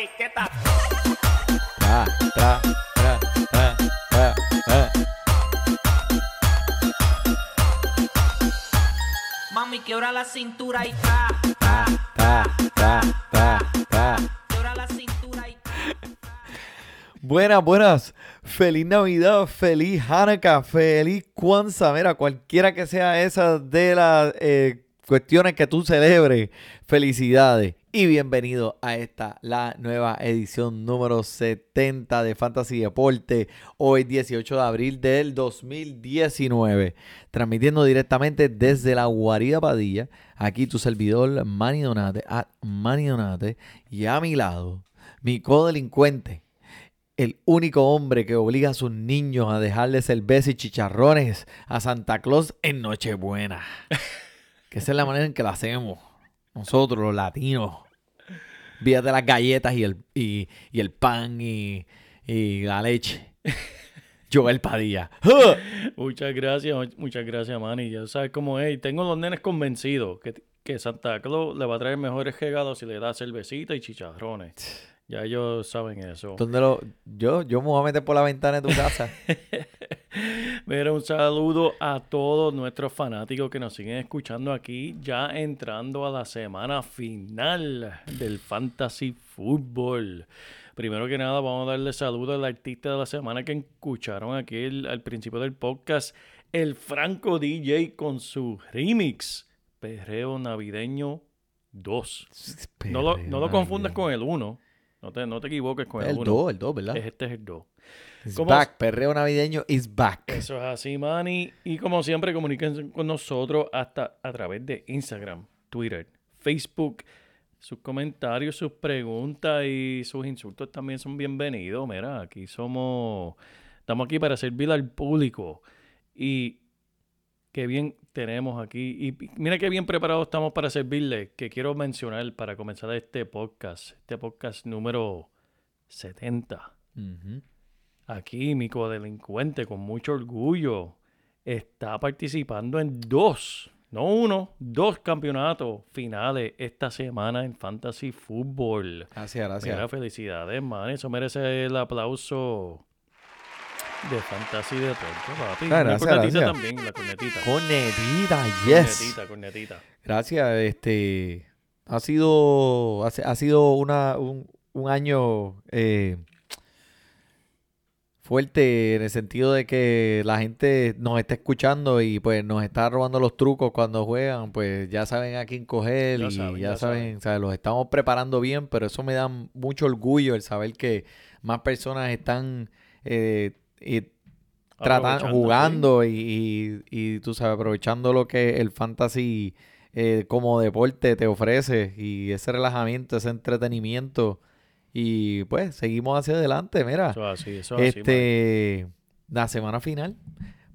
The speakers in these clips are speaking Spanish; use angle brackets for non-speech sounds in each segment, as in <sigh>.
Ya hace morir. ¿Qué tal? Tra, tra, tra, tra, tra, tra. Mami, quiebra la cintura y tra, ta, ta, ta, ta. quiebra la cintura y Buenas, buenas. Feliz Navidad, feliz Hanukkah, feliz Kwanzaa. Mira, cualquiera que sea esa de las eh, cuestiones que tú celebres, felicidades. Y bienvenido a esta, la nueva edición número 70 de Fantasy Deporte. Hoy 18 de abril del 2019. Transmitiendo directamente desde la Guarida Padilla. Aquí tu servidor Manny Donate, at Manny Donate. Y a mi lado, mi codelincuente el único hombre que obliga a sus niños a dejarle cerveza y chicharrones a Santa Claus en Nochebuena. <laughs> que esa es la manera en que lo hacemos. Nosotros, los latinos. Víate las galletas y el, y, y el pan y, y la leche. <laughs> Joel Padilla. Muchas gracias, mu- muchas gracias, Manny. Ya sabes cómo es. Y tengo los nenes convencidos que, que Santa Claus le va a traer mejores regalos si le da cervecita y chicharrones. <laughs> Ya ellos saben eso. ¿Dónde lo, yo, yo me voy a meter por la ventana de tu casa. <laughs> Mira, un saludo a todos nuestros fanáticos que nos siguen escuchando aquí, ya entrando a la semana final del Fantasy Football. Primero que nada, vamos a darle saludo al artista de la semana que escucharon aquí el- al principio del podcast, el Franco DJ con su remix, Perreo Navideño 2. No lo, no lo confundas con el 1, no te, no te equivoques con el el 1. 2, el 2, ¿verdad? Este es el 2. It's ¿Cómo- back. Perreo navideño is back. Eso es así, Manny. Y como siempre, comuníquense con nosotros hasta a través de Instagram, Twitter, Facebook. Sus comentarios, sus preguntas y sus insultos también son bienvenidos. Mira, aquí somos. Estamos aquí para servir al público. Y qué bien tenemos aquí. Y mira qué bien preparados estamos para servirle. Que quiero mencionar para comenzar este podcast. Este podcast número 70. Ujú. Aquí mi codelincuente con mucho orgullo está participando en dos, no uno, dos campeonatos finales esta semana en Fantasy Football. Gracias, gracias. Mira, felicidades, man. Eso merece el aplauso de Fantasy Deporte, papi. Ah, la gracias, cornetita gracias. también, la cornetita. Cornetita, yes. Cornetita, cornetita. Gracias, este ha sido ha, si- ha sido una, un, un año eh, fuerte en el sentido de que la gente nos está escuchando y pues nos está robando los trucos cuando juegan, pues ya saben a quién coger Ya y saben, ya, ya saben, saben. o sea, los estamos preparando bien, pero eso me da mucho orgullo el saber que más personas están eh, y Aprovechando, jugando y, y, y, tú sabes, aprovechando lo que el fantasy eh, como deporte te ofrece y ese relajamiento, ese entretenimiento. Y pues seguimos hacia adelante, mira. Eso es así, eso es así, este, la semana final.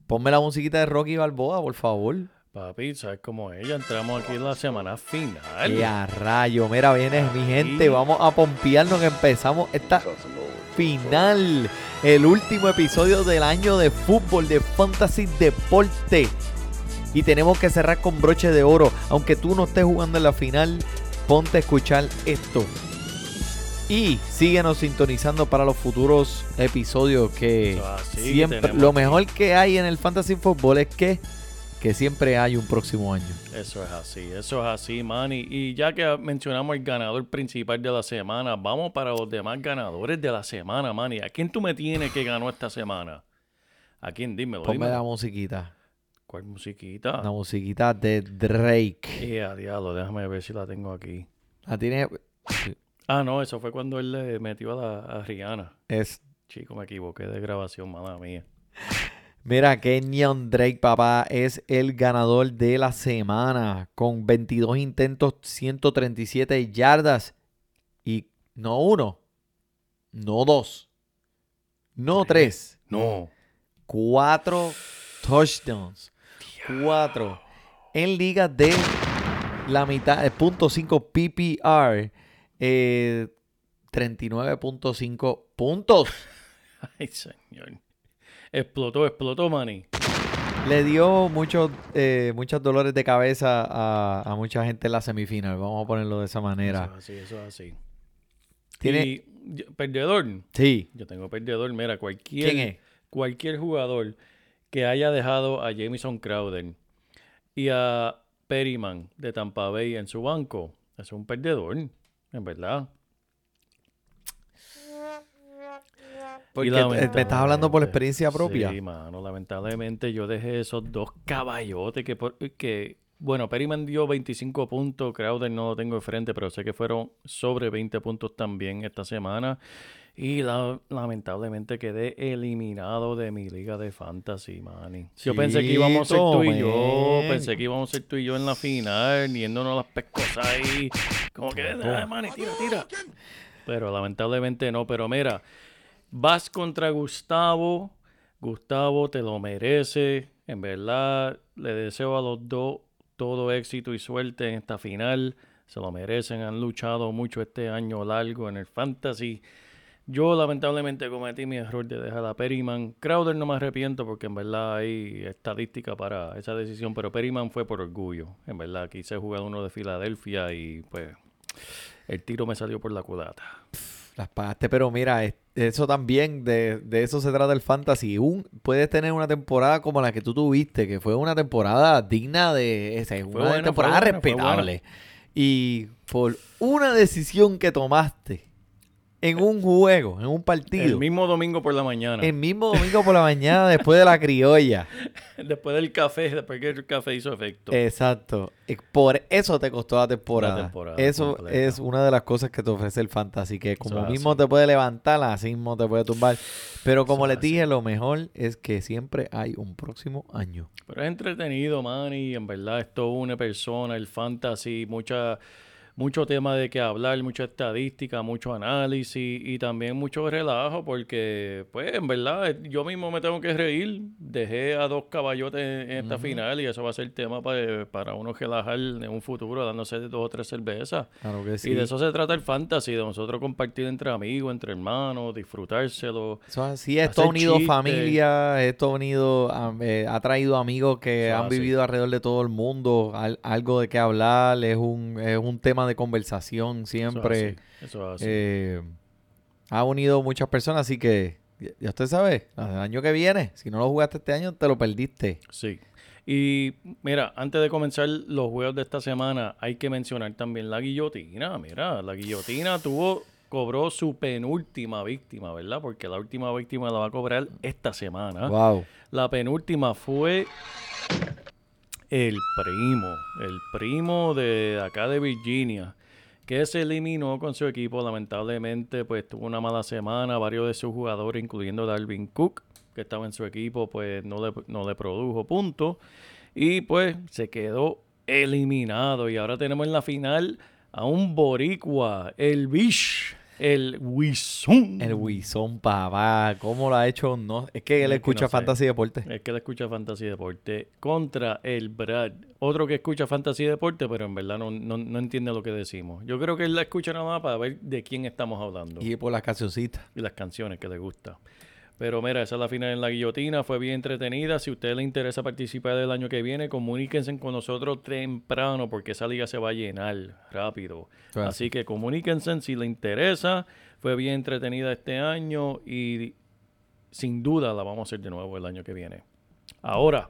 Ponme la musiquita de Rocky Balboa, por favor. Papi, ¿sabes cómo es? Ya entramos aquí en la semana final. Y a rayo, mira, viene mi gente, vamos a pompearnos que empezamos esta final, el último episodio del año de fútbol, de fantasy deporte. Y tenemos que cerrar con broche de oro, aunque tú no estés jugando en la final, ponte a escuchar esto. Y síguenos sintonizando para los futuros episodios que Eso es así, que siempre tenemos lo mejor que hay en el fantasy fútbol es que que siempre hay un próximo año. Eso es así, eso es así, Manny. Y ya que mencionamos el ganador principal de la semana, vamos para los demás ganadores de la semana, Manny. ¿A quién tú me tienes que ganó esta semana? ¿A quién? Dímelo. Ponme dímelo. la musiquita. ¿Cuál musiquita? La musiquita de Drake. Eh, diablo, déjame ver si la tengo aquí. La tiene. Ah, no, eso fue cuando él le metió a, la, a Rihanna. Es, Chico, me equivoqué de grabación, mala mía. mira, Kenyon Drake, papá, es el ganador de la semana con 22 intentos, 137 yardas y no uno, no dos, no tres, No. cuatro touchdowns. Cuatro. En ligas de la mitad, de .5 PPR, eh, 39.5 puntos. <laughs> Ay, señor. Explotó, explotó, Manny. Le dio muchos eh, muchos dolores de cabeza a, a mucha gente en la semifinal. Vamos a ponerlo de esa manera. Eso es así, eso es así. Tiene- Y, yo- perdedor. Sí. Yo tengo perdedor. Mira, cualquier, ¿Quién es? cualquier jugador que haya dejado a Jamison Crowder y a Perryman de Tampa Bay en su banco, es un perdedor, en verdad. Porque te- me estás hablando por experiencia propia. Sí, mano, lamentablemente yo dejé esos dos caballotes que, por- que bueno, Perryman dio 25 puntos, Crowder no lo tengo de frente, pero sé que fueron sobre 20 puntos también esta semana. Y la- lamentablemente quedé eliminado de mi liga de fantasy, manny. Yo pensé que íbamos a ser tú y yo, man. pensé que íbamos a ser tú y yo en la final, yéndonos las pescosas ahí. Como que, "Ah, manny, tira, tira. Pero lamentablemente no, pero mira, vas contra Gustavo. Gustavo te lo merece. En verdad, le deseo a los dos todo éxito y suerte en esta final. Se lo merecen. Han luchado mucho este año largo en el fantasy. Yo lamentablemente cometí mi error de dejar a Perryman. Crowder no me arrepiento porque en verdad hay estadística para esa decisión, pero Perryman fue por orgullo. En verdad, quise jugar uno de Filadelfia y pues el tiro me salió por la culata. Las pagaste, pero mira, es- eso también, de, de eso se trata el fantasy. Un, puedes tener una temporada como la que tú tuviste, que fue una temporada digna de... esa, una buena, temporada buena, respetable. Y por una decisión que tomaste en un juego, en un partido, El mismo domingo por la mañana. el mismo domingo por la mañana después de la criolla. <laughs> Después del café, después que el café hizo efecto. Exacto. Por eso te costó la temporada. temporada eso completa. es una de las cosas que te ofrece el fantasy, que como es mismo te puede levantar, así mismo te puede tumbar. Pero como Eso les dije, lo mejor es que siempre hay un próximo año. Pero es entretenido, man, y en verdad esto une persona, el fantasy, mucha, mucho tema de qué hablar, mucha estadística, mucho análisis y también mucho relajo porque, pues, en verdad, yo mismo me tengo que reír. Dejé a dos caballotes en esta final y eso va a ser tema pa- para uno relajar en un futuro dándose dos o tres cervezas. Claro que sí. Y de eso se trata el fantasy, de nosotros compartir entre amigos, entre hermanos, disfrutárselo. Eso es así, esto ha unido chistes. familia, esto ha unido, eh, ha traído amigos que han así. vivido alrededor de todo el mundo, al- algo de qué hablar, es un, es un tema de conversación Eso siempre. Eso es así. Eh, ha unido muchas personas, así que ya usted sabe, el año que viene, si no lo jugaste este año, te lo perdiste. Sí. Y mira, antes de comenzar los juegos de esta semana, hay que mencionar también la guillotina. Mira, la guillotina tuvo, cobró su penúltima víctima, ¿verdad? Porque la última víctima la va a cobrar esta semana. Wow. La penúltima fue el primo, el primo de acá de Virginia, que se eliminó con su equipo. Lamentablemente, pues tuvo una mala semana. Varios de sus jugadores, incluyendo Darwin Cook, que estaba en su equipo, pues no le, no le produjo puntos. Y pues se quedó eliminado. Y ahora tenemos en la final a un boricua, el Bish, el Wison. El Wison, papá, ¿cómo lo ha hecho? No, es que él Es que escucha sé. Fantasy Deporte. Es que él escucha Fantasy Deporte contra el Brad. Otro que escucha Fantasy Deporte, pero en verdad no, no, no entiende lo que decimos. Yo creo que él la escucha nada más para ver de quién estamos hablando y, Y por las cancioncitas. las canciones que le gusta. Pero mira, esa es la final en la guillotina. Fue bien entretenida. Si a usted le interesa participar el año que viene, comuníquense con nosotros temprano porque esa liga se va a llenar rápido. Así que comuníquense si le interesa. Fue bien entretenida este año y sin duda la vamos a hacer de nuevo el año que viene. Ahora,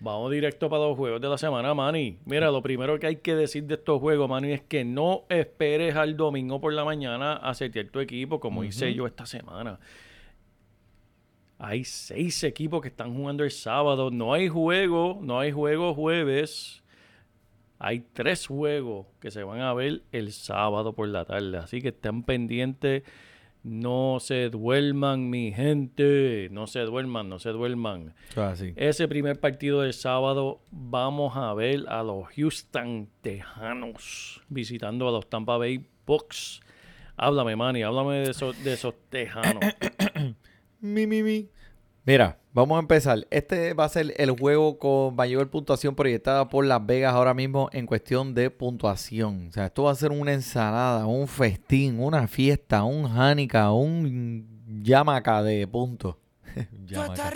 vamos directo para los juegos de la semana, Manny. Mira, lo primero que hay que decir de estos juegos, Manny, es que no esperes al domingo por la mañana a setear tu equipo como hice yo esta semana. Hay seis equipos que están jugando el sábado. No hay juego, no hay juego jueves. Hay tres juegos que se van a ver el sábado por la tarde, así que estén pendientes. No se duerman, mi gente. No se duerman, no se duerman. Ese primer partido del sábado vamos a ver a los Houston Tejanos visitando a los Tampa Bay Bucks. Háblame, Manny, háblame de esos, de esos Tejanos. <clears throat> Mi, mi, mi. Mira, vamos a empezar. Este va a ser el juego con mayor puntuación proyectada por Las Vegas ahora mismo en cuestión de puntuación. O sea, esto va a ser una ensalada, un festín, una fiesta, un Hanukkah, un yamaca de puntos. <laughs> Yamaca.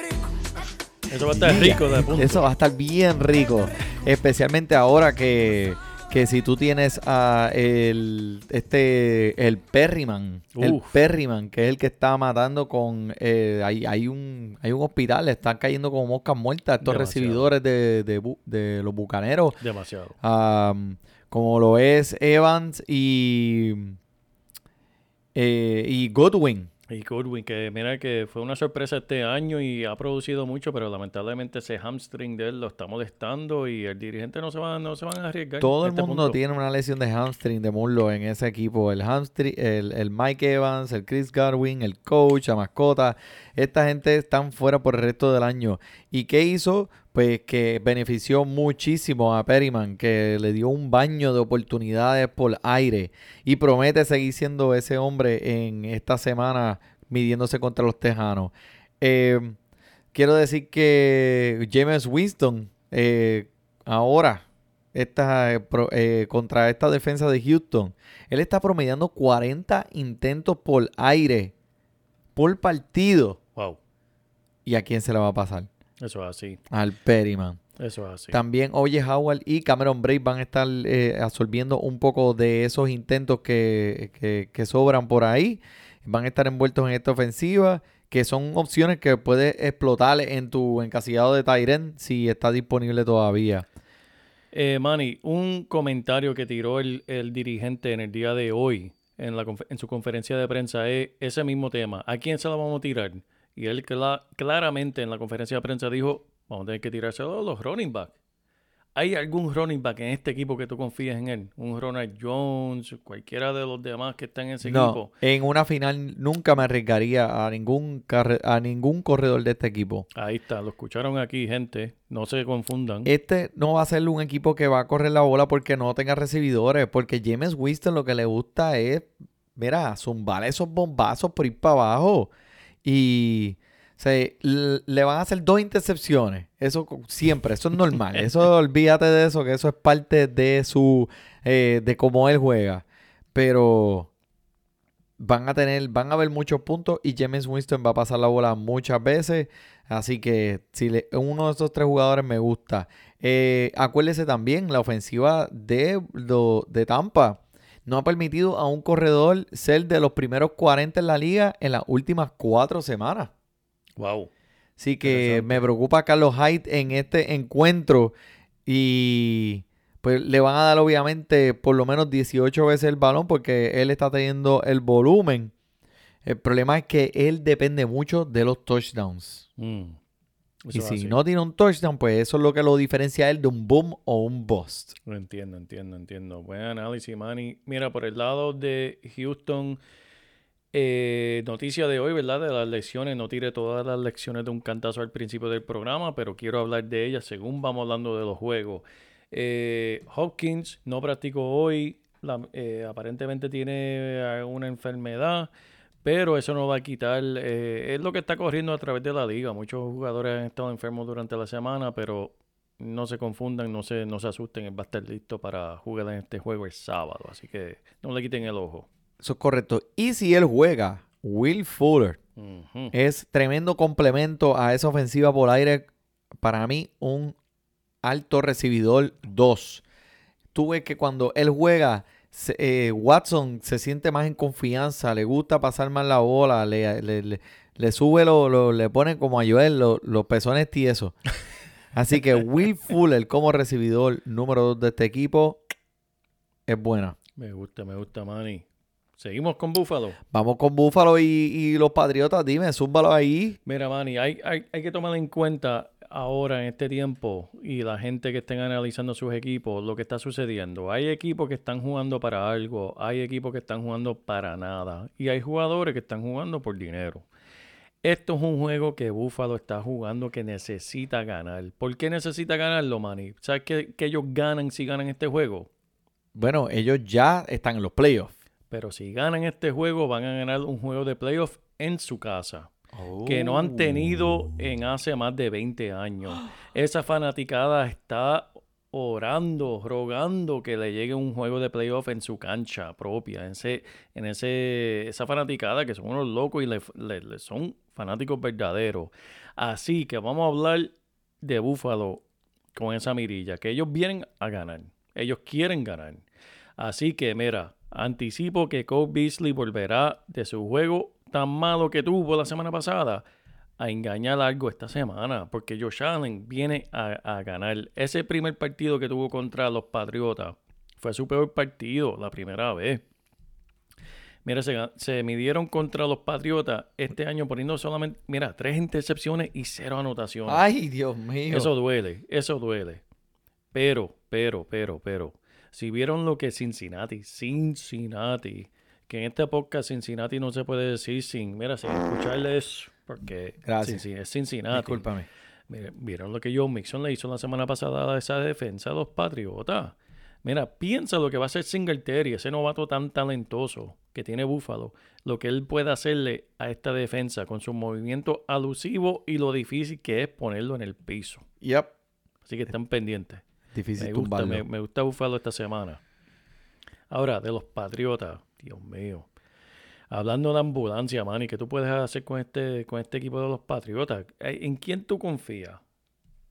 Eso va a estar rico de punto. Eso va a estar bien rico. Especialmente ahora que, que si tú tienes a el este el Perryman, el. Perryman, que es el que está matando con eh, hay, hay un hay un hospital, le están cayendo como moscas muertas estos Demasiado. recibidores de, de bu- de los bucaneros. Demasiado. Como lo es Evans y eh, y Godwin. Y Goodwin, que mira que fue una sorpresa este año y ha producido mucho, pero lamentablemente ese hamstring de él lo está molestando y el dirigente no se va, no se van a arriesgar. Todo el este mundo punto. tiene una lesión de hamstring de muslo en ese equipo. El hamstring, el, el Mike Evans, el Chris Garwin, el coach, la mascota. Esta gente están fuera por el resto del año. ¿Y qué hizo? Pues que benefició muchísimo a Perryman, que le dio un baño de oportunidades por aire. Y promete seguir siendo ese hombre en esta semana midiéndose contra los Tejanos. Eh, quiero decir que James Winston eh, ahora eh, eh, contra esta defensa de Houston, él está promediando 40 intentos por aire por partido. ¿Y a quién se le va a pasar? eso es así, Al Perryman. eso es así. También Oye Howard y Cameron Braid van a estar eh, absorbiendo un poco de esos intentos que, que- que sobran por ahí. Van a estar envueltos en esta ofensiva, que son opciones que puedes explotar en tu encasillado de Tyren si está disponible todavía. Eh, Manny, un comentario que tiró el, el dirigente en el día de hoy en, la, en su conferencia de prensa es ese mismo tema. ¿A quién se la vamos a tirar? Y él cla- claramente en la conferencia de prensa dijo, vamos a tener que tirárselo a los running back. ¿Hay algún running back en este equipo que tú confíes en él? Un Ronald Jones, cualquiera de los demás que están en ese No, equipo. en una final nunca me arriesgaría a ningún, a ningún corredor de este equipo. Ahí está, lo escucharon aquí, gente. No se confundan. Este no va a ser un equipo que va a correr la bola porque no tenga recibidores, porque James Winston lo que le gusta es, mira, zumbar esos bombazos por ir para abajo. Y se, le van a hacer dos intercepciones. Eso siempre, eso es normal. <laughs> Eso olvídate de eso, que eso es parte de su, eh, de cómo él juega. Pero van a tener, van a haber muchos puntos y James Winston va a pasar la bola muchas veces. Así que si le- uno de estos tres jugadores me gusta. Eh, acuérdese también, la ofensiva de, lo- de Tampa no ha permitido a un corredor ser de los primeros 40 en la liga en las últimas cuatro semanas. Wow. Así que me preocupa Carlos Hyde en este encuentro y pues le van a dar obviamente por lo menos 18 veces el balón porque él está teniendo el volumen. El problema es que él depende mucho de los touchdowns. Mm. Y Eso si no tiene un touchdown, pues eso es lo que lo diferencia a él de un boom o un bust. Lo entiendo, entiendo, entiendo. Buen análisis, Manny. Mira, por el lado de Houston, eh, noticia de hoy, ¿verdad? De las lecciones. No tire todas las lecciones de un cantazo al principio del programa, pero quiero hablar de ellas según vamos hablando de los juegos. Eh, Hopkins no practicó hoy. La- eh, aparentemente tiene alguna enfermedad. Pero eso no va a quitar, eh, es lo que está corriendo a través de la liga. Muchos jugadores han estado enfermos durante la semana, pero no se confundan, no se, no se asusten, él va a estar listo para jugar en este juego el sábado, así que no le quiten el ojo. Eso es correcto. Y si él juega, Will Fuller es tremendo complemento a esa ofensiva por aire. Para mí, un alto recibidor 2. Tú ves que cuando él juega, se- eh, Watson se siente más en confianza, le gusta pasar más la bola, le, le- le- le sube, lo, lo- le pone como a Joel lo- los pezones tiesos. Así que Will <laughs> Fuller como recibidor número 2 de este equipo es buena. Me gusta, me gusta, Manny. Seguimos con Buffalo. Vamos con Búfalo y, y los Patriotas. Dime, zúmbalo ahí. Mira, Manny, hay, hay, hay que tomar en cuenta ahora en este tiempo y la gente que estén analizando sus equipos, lo que está sucediendo. Hay equipos que están jugando para algo, hay equipos que están jugando para nada y hay jugadores que están jugando por dinero. Esto es un juego que Buffalo está jugando que necesita ganar. ¿Por qué necesita ganarlo, Manny? ¿Sabes que, que ellos ganan si ganan este juego? Bueno, ellos ya están en los playoffs. Pero si ganan este juego, van a ganar un juego de playoff en su casa. Que no han tenido en hace más de 20 años. Esa fanaticada está orando, rogando que le llegue un juego de playoff en su cancha propia. En, ese, en ese, esa fanaticada que son unos locos y le, le- le son fanáticos verdaderos. Así que vamos a hablar de Búfalo con esa mirilla, que ellos vienen a ganar. Ellos quieren ganar. Así que, mira, anticipo que Cole Beasley volverá de su juego tan malo que tuvo la semana pasada a engañar algo esta semana, porque Josh Allen viene a, a ganar. Ese primer partido que tuvo contra los Patriotas fue su peor partido la primera vez. Mira, se, se midieron contra los Patriotas este año poniendo solamente, mira, tres intercepciones y cero anotaciones. Ay, Dios mío. Eso duele, eso duele. Pero, pero, pero, pero, si vieron lo que Cincinnati, Cincinnati, que en este podcast Cincinnati no se puede decir sin, mira, sin escucharles, porque Gracias. Es Cincinnati. Discúlpame. Mira, Vieron lo que Joe Mixon le hizo la semana pasada a esa defensa de los Patriotas. Mira, piensa lo que va a hacer Singletary, ese novato tan talentoso que tiene Buffalo, lo que él puede hacerle a esta defensa con su movimiento alusivo y lo difícil que es ponerlo en el piso. Yep. Así que están pendientes. Difícil Me gusta, me, me gusta Buffalo esta semana. Ahora, de los Patriotas, Dios mío. Hablando de ambulancia, Manny, ¿qué tú puedes hacer con este, con este equipo de los Patriotas? Eh, ¿En quién tú confías?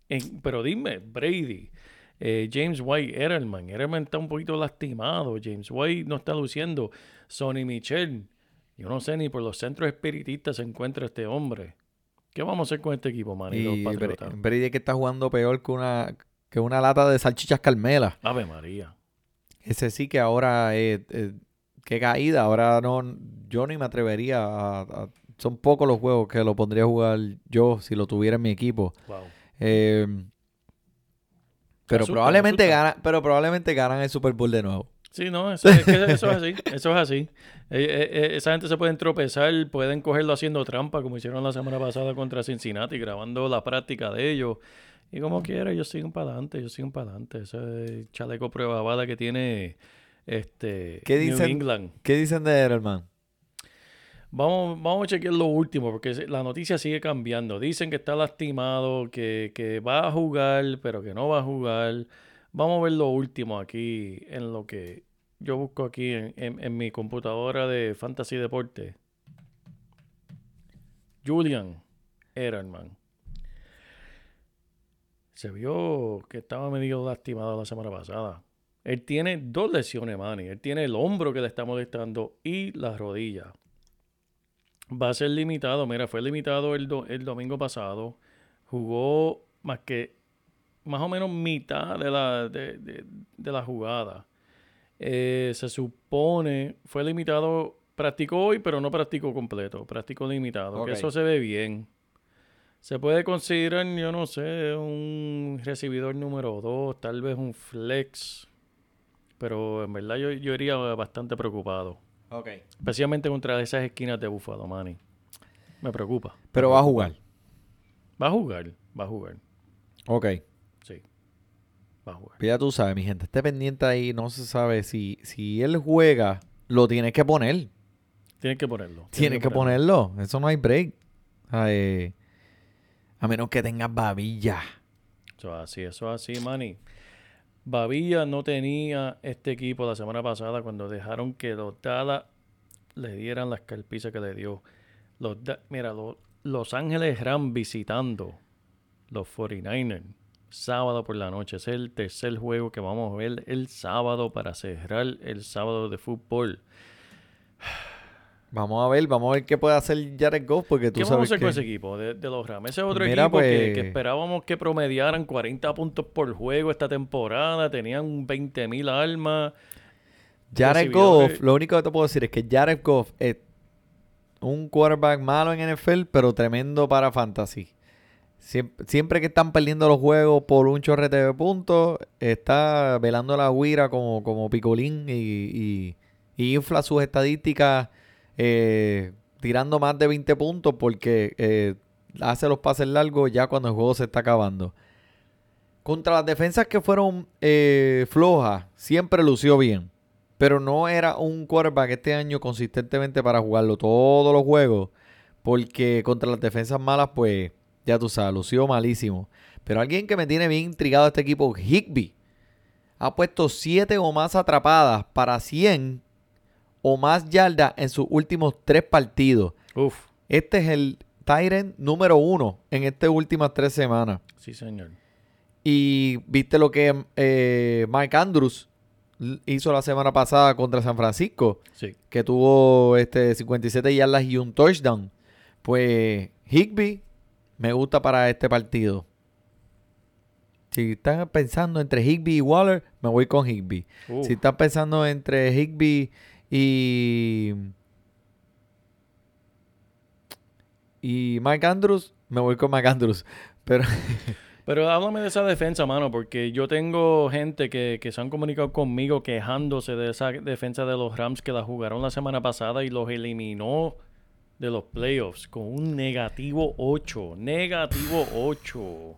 En- pero dime, Brady, eh, James White, Edelman. Edelman está un poquito lastimado. James White no está luciendo. Sonny Michel. Yo no sé ni por los centros espiritistas se encuentra este hombre. ¿Qué vamos a hacer con este equipo, Manny? de Y los? Brady que está jugando peor que una, que una lata de salchichas Carmela. Ave María. Ese sí que ahora, eh, eh, qué caída. Ahora no, yo ni me atrevería a, a- Son pocos los juegos que lo pondría a jugar yo si lo tuviera en mi equipo. Wow. Eh, pero asusta, probablemente ganan, pero probablemente ganan el Super Bowl de nuevo. Sí, no, eso, es que eso es así, <laughs> eso es así. Eh, eh, eh, esa gente se pueden tropezar, pueden cogerlo haciendo trampa, como hicieron la semana pasada contra Cincinnati, grabando la práctica de ellos. Y como quiera, ellos siguen para adelante, ellos siguen para adelante. Ese chaleco prueba bala que tiene este ¿Qué New dicen? England. ¿Qué dicen de Edelman? Vamos, vamos a chequear lo último, porque la noticia sigue cambiando. Dicen que está lastimado, que, que va a jugar, pero que no va a jugar. Vamos a ver lo último aquí en lo que yo busco aquí en, en- en mi computadora de Fantasy Deporte. Julian Edelman. Se vio que estaba medio lastimado la semana pasada. Él tiene dos lesiones, Manny. Él tiene el hombro que le está molestando y la rodilla. Va a ser limitado. Mira, fue limitado el, do- el domingo pasado. Jugó más que más o menos mitad de la, de, de- de la jugada. Eh, se supone, fue limitado, practicó hoy, pero no practicó completo, practicó limitado, que eso se ve bien. Se puede considerar, yo no sé, un recibidor número 2, tal vez un flex, pero en verdad yo, yo iría bastante preocupado. Ok. Especialmente contra esas esquinas de Búfalo, Manny. Me preocupa. Pero va a jugar. Va a jugar, va a jugar. Ok. Sí. Va a jugar. Pues Ya tú sabes, mi gente, esté pendiente ahí. No se sabe si, si él juega, lo tienes que poner. Tienes que ponerlo. Tienes que ponerlo. Eso no hay break. A menos que tengas babilla. Eso es así, eso es así, Manny. Babilla no tenía este equipo la semana pasada cuando dejaron que los le dieran las carpizas que le dio. Los Mira, los Los Ángeles Rams visitando los 49ers. Sábado por la noche. Es el tercer juego que vamos a ver el sábado para cerrar el sábado de fútbol. Vamos a ver, vamos a ver qué puede hacer Jared Goff, porque tú ¿Qué vamos a sabes hacer que... con ese equipo de, de los Rams? Ese es otro Mira, equipo que, pues- que esperábamos que promediaran 40 puntos por juego esta temporada. Tenían 20 mil armas. Jared. Goff, lo único que te puedo decir es que Jared Goff es un quarterback malo en NFL, pero tremendo para fantasy. Siempre, siempre que están perdiendo los juegos por un chorrete de puntos, está velando la guira como, como picolín y, y- y infla sus estadísticas eh, tirando más de 20 puntos porque eh, hace los pases largos ya cuando el juego se está acabando. Contra las defensas que fueron eh, flojas, siempre lució bien. Pero no era un quarterback este año consistentemente para jugarlo todos los juegos. Porque contra las defensas malas, pues, ya tú sabes, lució malísimo. Pero alguien que me tiene bien intrigado este equipo, Higby. Ha puesto 7 o más atrapadas para 100 o más yardas en sus últimos 3 partidos. Uf, Este es el Tyrant número uno en estas últimas 3 semanas. sí, señor. Y viste lo que eh, Mike Andrews hizo la semana pasada contra San Francisco, Sí. que tuvo este 57 yardas y un touchdown. Pues Higby me gusta para este partido. Si están pensando entre Higby y Waller, me voy con Higby. Si están pensando entre Higby y y Mike Andrews, me voy con Mike Andrews. Pero <laughs> Pero háblame de esa defensa, mano, porque yo tengo gente que, que se han comunicado conmigo quejándose de esa defensa de los Rams que la jugaron la semana pasada y los eliminó de los playoffs con un negativo 8. Negativo 8.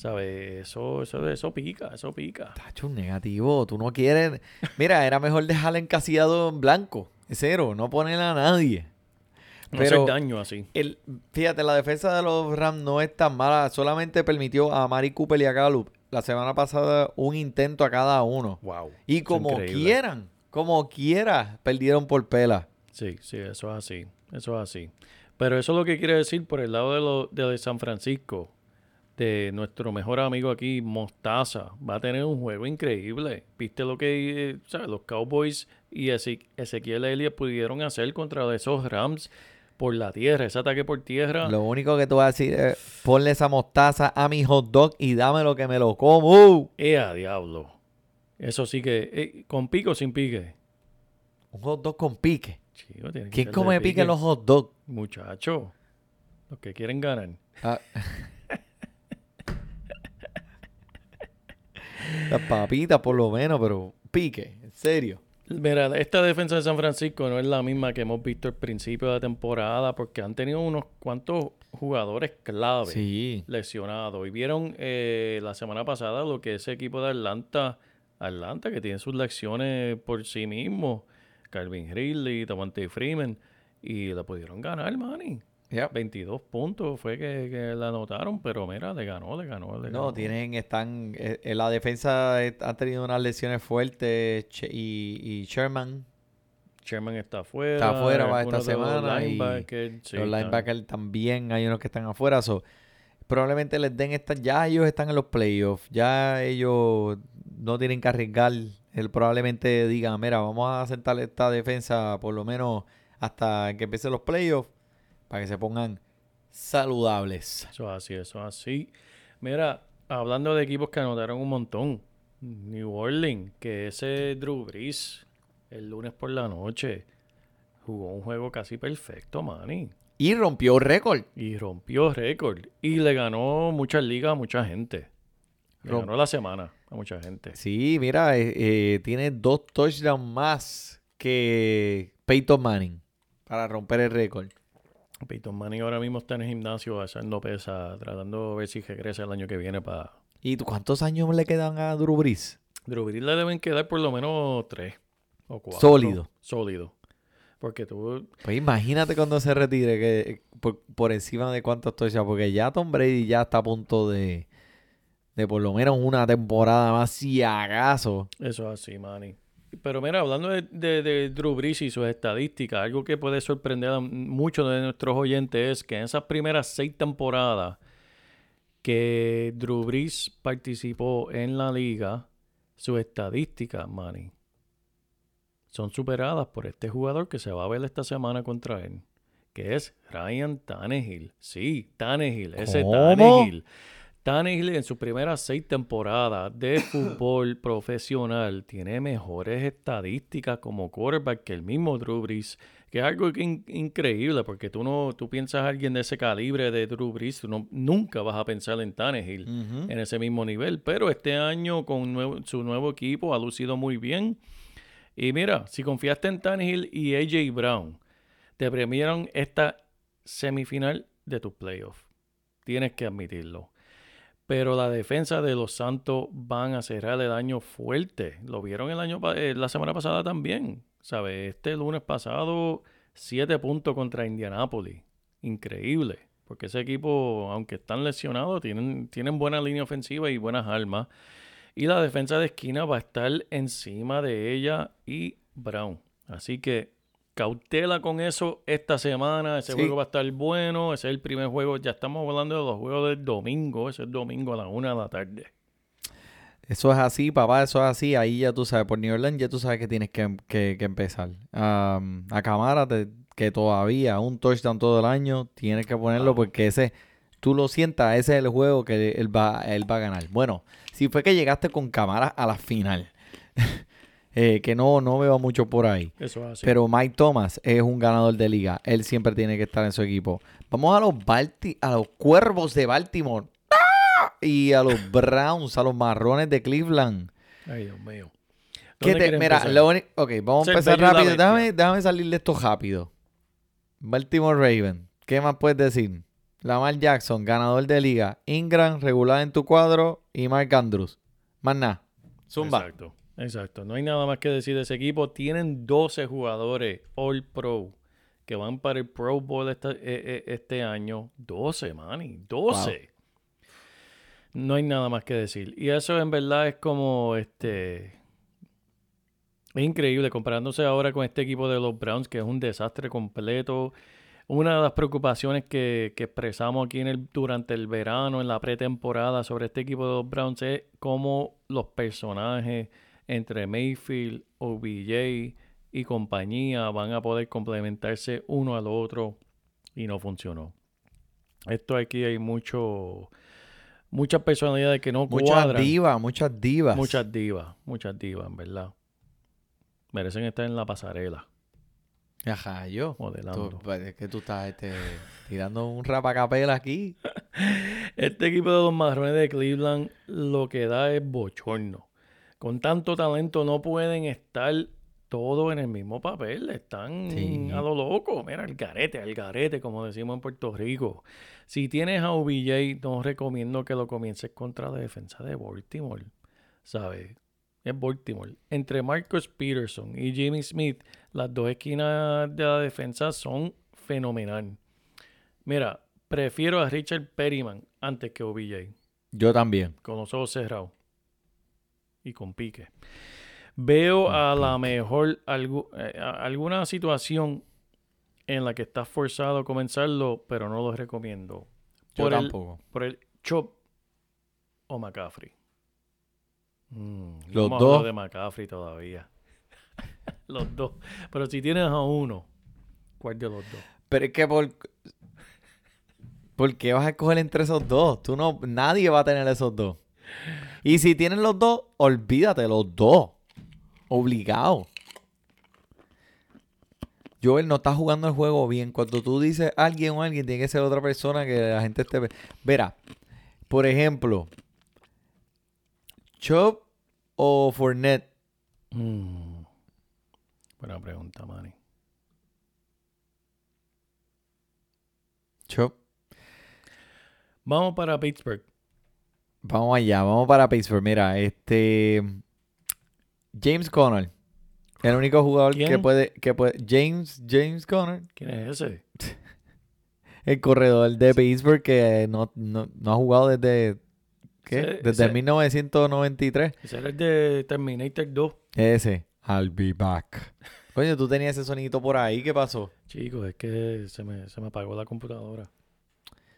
¿Sabes? Eso, eso, eso pica, eso pica. Tacho, un negativo. Tú no quieres. Mira, era mejor dejarle encasillado en blanco. Cero. No ponerle a nadie. No Pero- hacer daño así. El, fíjate, la defensa de los Rams no es tan mala. Solamente permitió a Mari Cooper y a Gallup la semana pasada un intento a cada uno. Wow. Y como quieran, como quiera, perdieron por pela. Sí, sí, eso es así. Eso es así. Pero eso es lo que quiere decir por el lado de, lo, de San Francisco. De nuestro mejor amigo aquí, Mostaza. Va a tener un juego increíble. ¿Viste lo que eh, sabes, los Cowboys y Eze- Ezequiel Elliott pudieron hacer contra esos Rams por la tierra? Ese ataque por tierra. Lo único que tú vas a decir es ponle esa mostaza a mi hot dog y dame lo que me lo como. ¡Ea, diablo! Eso sí que... eh, ¿Con pico o sin pique? Un hot dog con pique. Chico, ¿Quién come pique los hot dogs? Muchacho. Los que quieren ganar. Ah. <laughs> Las papitas por lo menos, pero pique, en serio. Mira, esta defensa de San Francisco no es la misma que hemos visto al principio de la temporada porque han tenido unos cuantos jugadores clave Sí. lesionados. Y vieron eh, la semana pasada lo que ese equipo de Atlanta, Atlanta que tiene sus lecciones por sí mismo, Calvin Ridley, Tamante Freeman, y la pudieron ganar, Manny. Yep. 22 puntos fue que, que la anotaron, pero mira, le ganó, le ganó, le No, ganó. tienen, están, eh, eh, la defensa ha tenido unas lesiones fuertes y, y Sherman, Sherman está afuera. Está afuera para esta de los semana y linebackers, sí, los linebackers también, hay unos que están afuera, so, probablemente les den esta, ya ellos están en los playoffs, ya ellos no tienen que arriesgar, él probablemente digan, mira, vamos a sentar esta defensa por lo menos hasta que empiecen los playoffs, para que se pongan saludables. Eso es así, eso es así. Mira, hablando de equipos que anotaron un montón. New Orleans, que ese Drew Brees, el lunes por la noche, jugó un juego casi perfecto, Manny. Y rompió récord. Y rompió récord. Y le ganó muchas ligas a mucha gente. Le Rom- ganó la semana a mucha gente. Sí, mira, eh, eh, tiene dos touchdowns más que Peyton Manning para romper el récord. Peyton Manning ahora mismo está en el gimnasio haciendo pesa, tratando de ver si regresa el año que viene para... ¿Y cuántos años le quedan a Drew Brees? Drew Brees le deben quedar por lo menos tres o cuatro. Sólido. Sólido. Porque tú, Pues imagínate cuando se retire que eh, por, por encima de cuántos touchdowns, porque ya Tom Brady ya está a punto de, de por lo menos una temporada más, si acaso. Eso es así, Manny. Pero mira, hablando de, de, de Drew Brees y sus estadísticas, algo que puede sorprender a muchos de nuestros oyentes es que en esas primeras seis temporadas que Drew Brees participó en la liga, sus estadísticas, Manny, son superadas por este jugador que se va a ver esta semana contra él, que es Ryan Tannehill. Sí, Tannehill, ese ¿Cómo? Tannehill. Tannehill en sus primeras seis temporadas de <laughs> fútbol profesional tiene mejores estadísticas como quarterback que el mismo Drew Brees, que es algo in- increíble, porque tú no, tú piensas a alguien de ese calibre de Drew Brees, tú no- nunca vas a pensar en Tannehill en ese mismo nivel, pero este año con nuevo- su nuevo equipo ha lucido muy bien. Y mira, si confiaste en Tannehill y AJ Brown, te premiaron esta semifinal de tus playoffs. Tienes que admitirlo. Pero la defensa de los Santos van a cerrar el año fuerte. Lo vieron el año eh, la semana pasada también. ¿Sabes? Este lunes pasado, siete puntos contra Indianapolis. Increíble. Porque ese equipo, aunque están lesionados, tienen, tienen buena línea ofensiva y buenas armas. Y la defensa de esquina va a estar encima de ella y Brown. Así que cautela con eso esta semana. Ese Sí. juego va a estar bueno. Ese es el primer juego. Ya estamos hablando de los juegos del domingo. Ese es domingo a la una de la tarde. Eso es así, papá, eso es así. Ahí ya tú sabes, por New Orleans ya tú sabes que tienes que, que- que empezar. Am, a Camara, te- que todavía un touchdown todo el año, tienes que ponerlo porque ese, tú lo sientas, ese es el juego que él va, él va a ganar. Bueno, si fue que llegaste con Camara a la final, eh, que no, no veo mucho por ahí. Eso es así. Pero Mike Thomas es un ganador de liga. Él siempre tiene que estar en su equipo. Vamos a los Balti a los Cuervos de Baltimore. ¡Ah! Y a los <laughs> Browns, a los Marrones de Cleveland. Ay, Dios mío. ¿Qué ¿Dónde te- mira, lo ok, vamos a empezar rápido. Déjame, déjame salir de esto rápido. Baltimore Raven. ¿Qué más puedes decir? Lamar Jackson, ganador de liga. Ingram, regular en tu cuadro. Y Mark Andrews. Más nada. Zumba. Exacto, exacto. No hay nada más que decir de ese equipo. Tienen 12 jugadores All Pro que van para el Pro Bowl esta- eh, eh, este año. 12, manny. 12. No hay nada más que decir. Y eso en verdad es como este. Es increíble comparándose ahora con este equipo de los Browns, que es un desastre completo. Una de las preocupaciones que, que expresamos aquí en el, durante el verano, en la pretemporada, sobre este equipo de los Browns es cómo los personajes entre Mayfield, OBJ y compañía van a poder complementarse uno al otro y no funcionó. Esto aquí hay mucho, muchas personalidades que no Muchas cuadran. divas, muchas divas. Muchas divas, muchas divas, en verdad. Merecen estar en la pasarela, Ajá, yo. modelando. Tú, pues, es que tú estás este, <laughs> tirando un rapacapela aquí. <laughs> Este equipo de los marrones de Cleveland lo que da es bochorno. Con tanto talento no pueden estar todos en el mismo papel. Están Sí. a lo loco. Mira, el garete, el garete, como decimos en Puerto Rico. Si tienes a OBJ, no recomiendo que lo comiences contra la defensa de Baltimore. ¿Sabes? Es Baltimore. Entre Marcus Peterson y Jimmy Smith, las dos esquinas de la defensa son fenomenal. Mira, prefiero a Richard Perryman antes que OBJ, Yo también. con los ojos cerrados y con pique. Veo a la mejor algu- eh, a- alguna situación en la que estás forzado a comenzarlo, pero no lo recomiendo. Yo Por el- tampoco. por el Chop o McCaffrey. Mm, no Los hablado dos. de McCaffrey todavía. <laughs> los dos. Pero si tienes a uno, ¿cuál de los dos? Pero es que por... ¿Por qué vas a escoger entre esos dos? Tú no... Nadie va a tener esos dos. Y si tienen los dos, olvídate, los dos. Obligado. Joel no está jugando el juego bien. Cuando tú dices alguien o alguien, tiene que ser otra persona que la gente esté... Verá, por ejemplo, Chop o Fournette. Mm. Buena pregunta, Manny. Chop. Vamos para Pittsburgh. Vamos allá, vamos para Pittsburgh. Mira, este. James Conner. El único jugador que puede, que puede. James, James Conner. ¿Quién es ese? <laughs> El corredor de Pittsburgh que no, no, no ha jugado desde. ¿Qué? Ese- desde ese- 1993. Ese era el de Terminator 2. Ese. I'll be back. Coño, tú tenías ese sonito por ahí. ¿Qué pasó? Chicos, es que se me, se me apagó la computadora.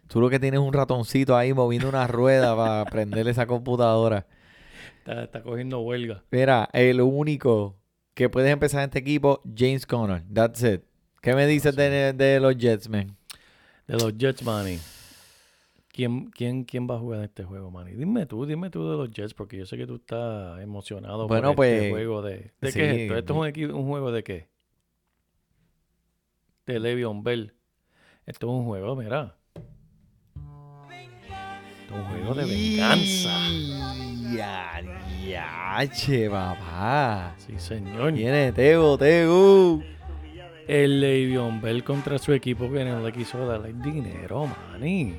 Tú lo que tienes es un ratoncito ahí moviendo una rueda para <laughs> prender esa computadora. Está, está cogiendo huelga. Mira, el único que puedes empezar en este equipo, James Conner. That's it. ¿Qué me dices de, de los Jets, man? De los Jets, Manny. ¿Quién, quién, ¿Quién va a jugar en este juego, Manny? Dime tú, dime tú de los Jets, porque yo sé que tú estás emocionado Bueno, por pues, este juego de... ¿De sí, qué es esto? ¿Esto es un juego de qué? de Le'Veon Bell. Esto es un juego, mira. Un juego de venganza. Ya, ya, che, papá. Sí, señor. Viene Teo, Teo. El Le'Veon Bell contra su equipo que no le quiso darle dinero, mani.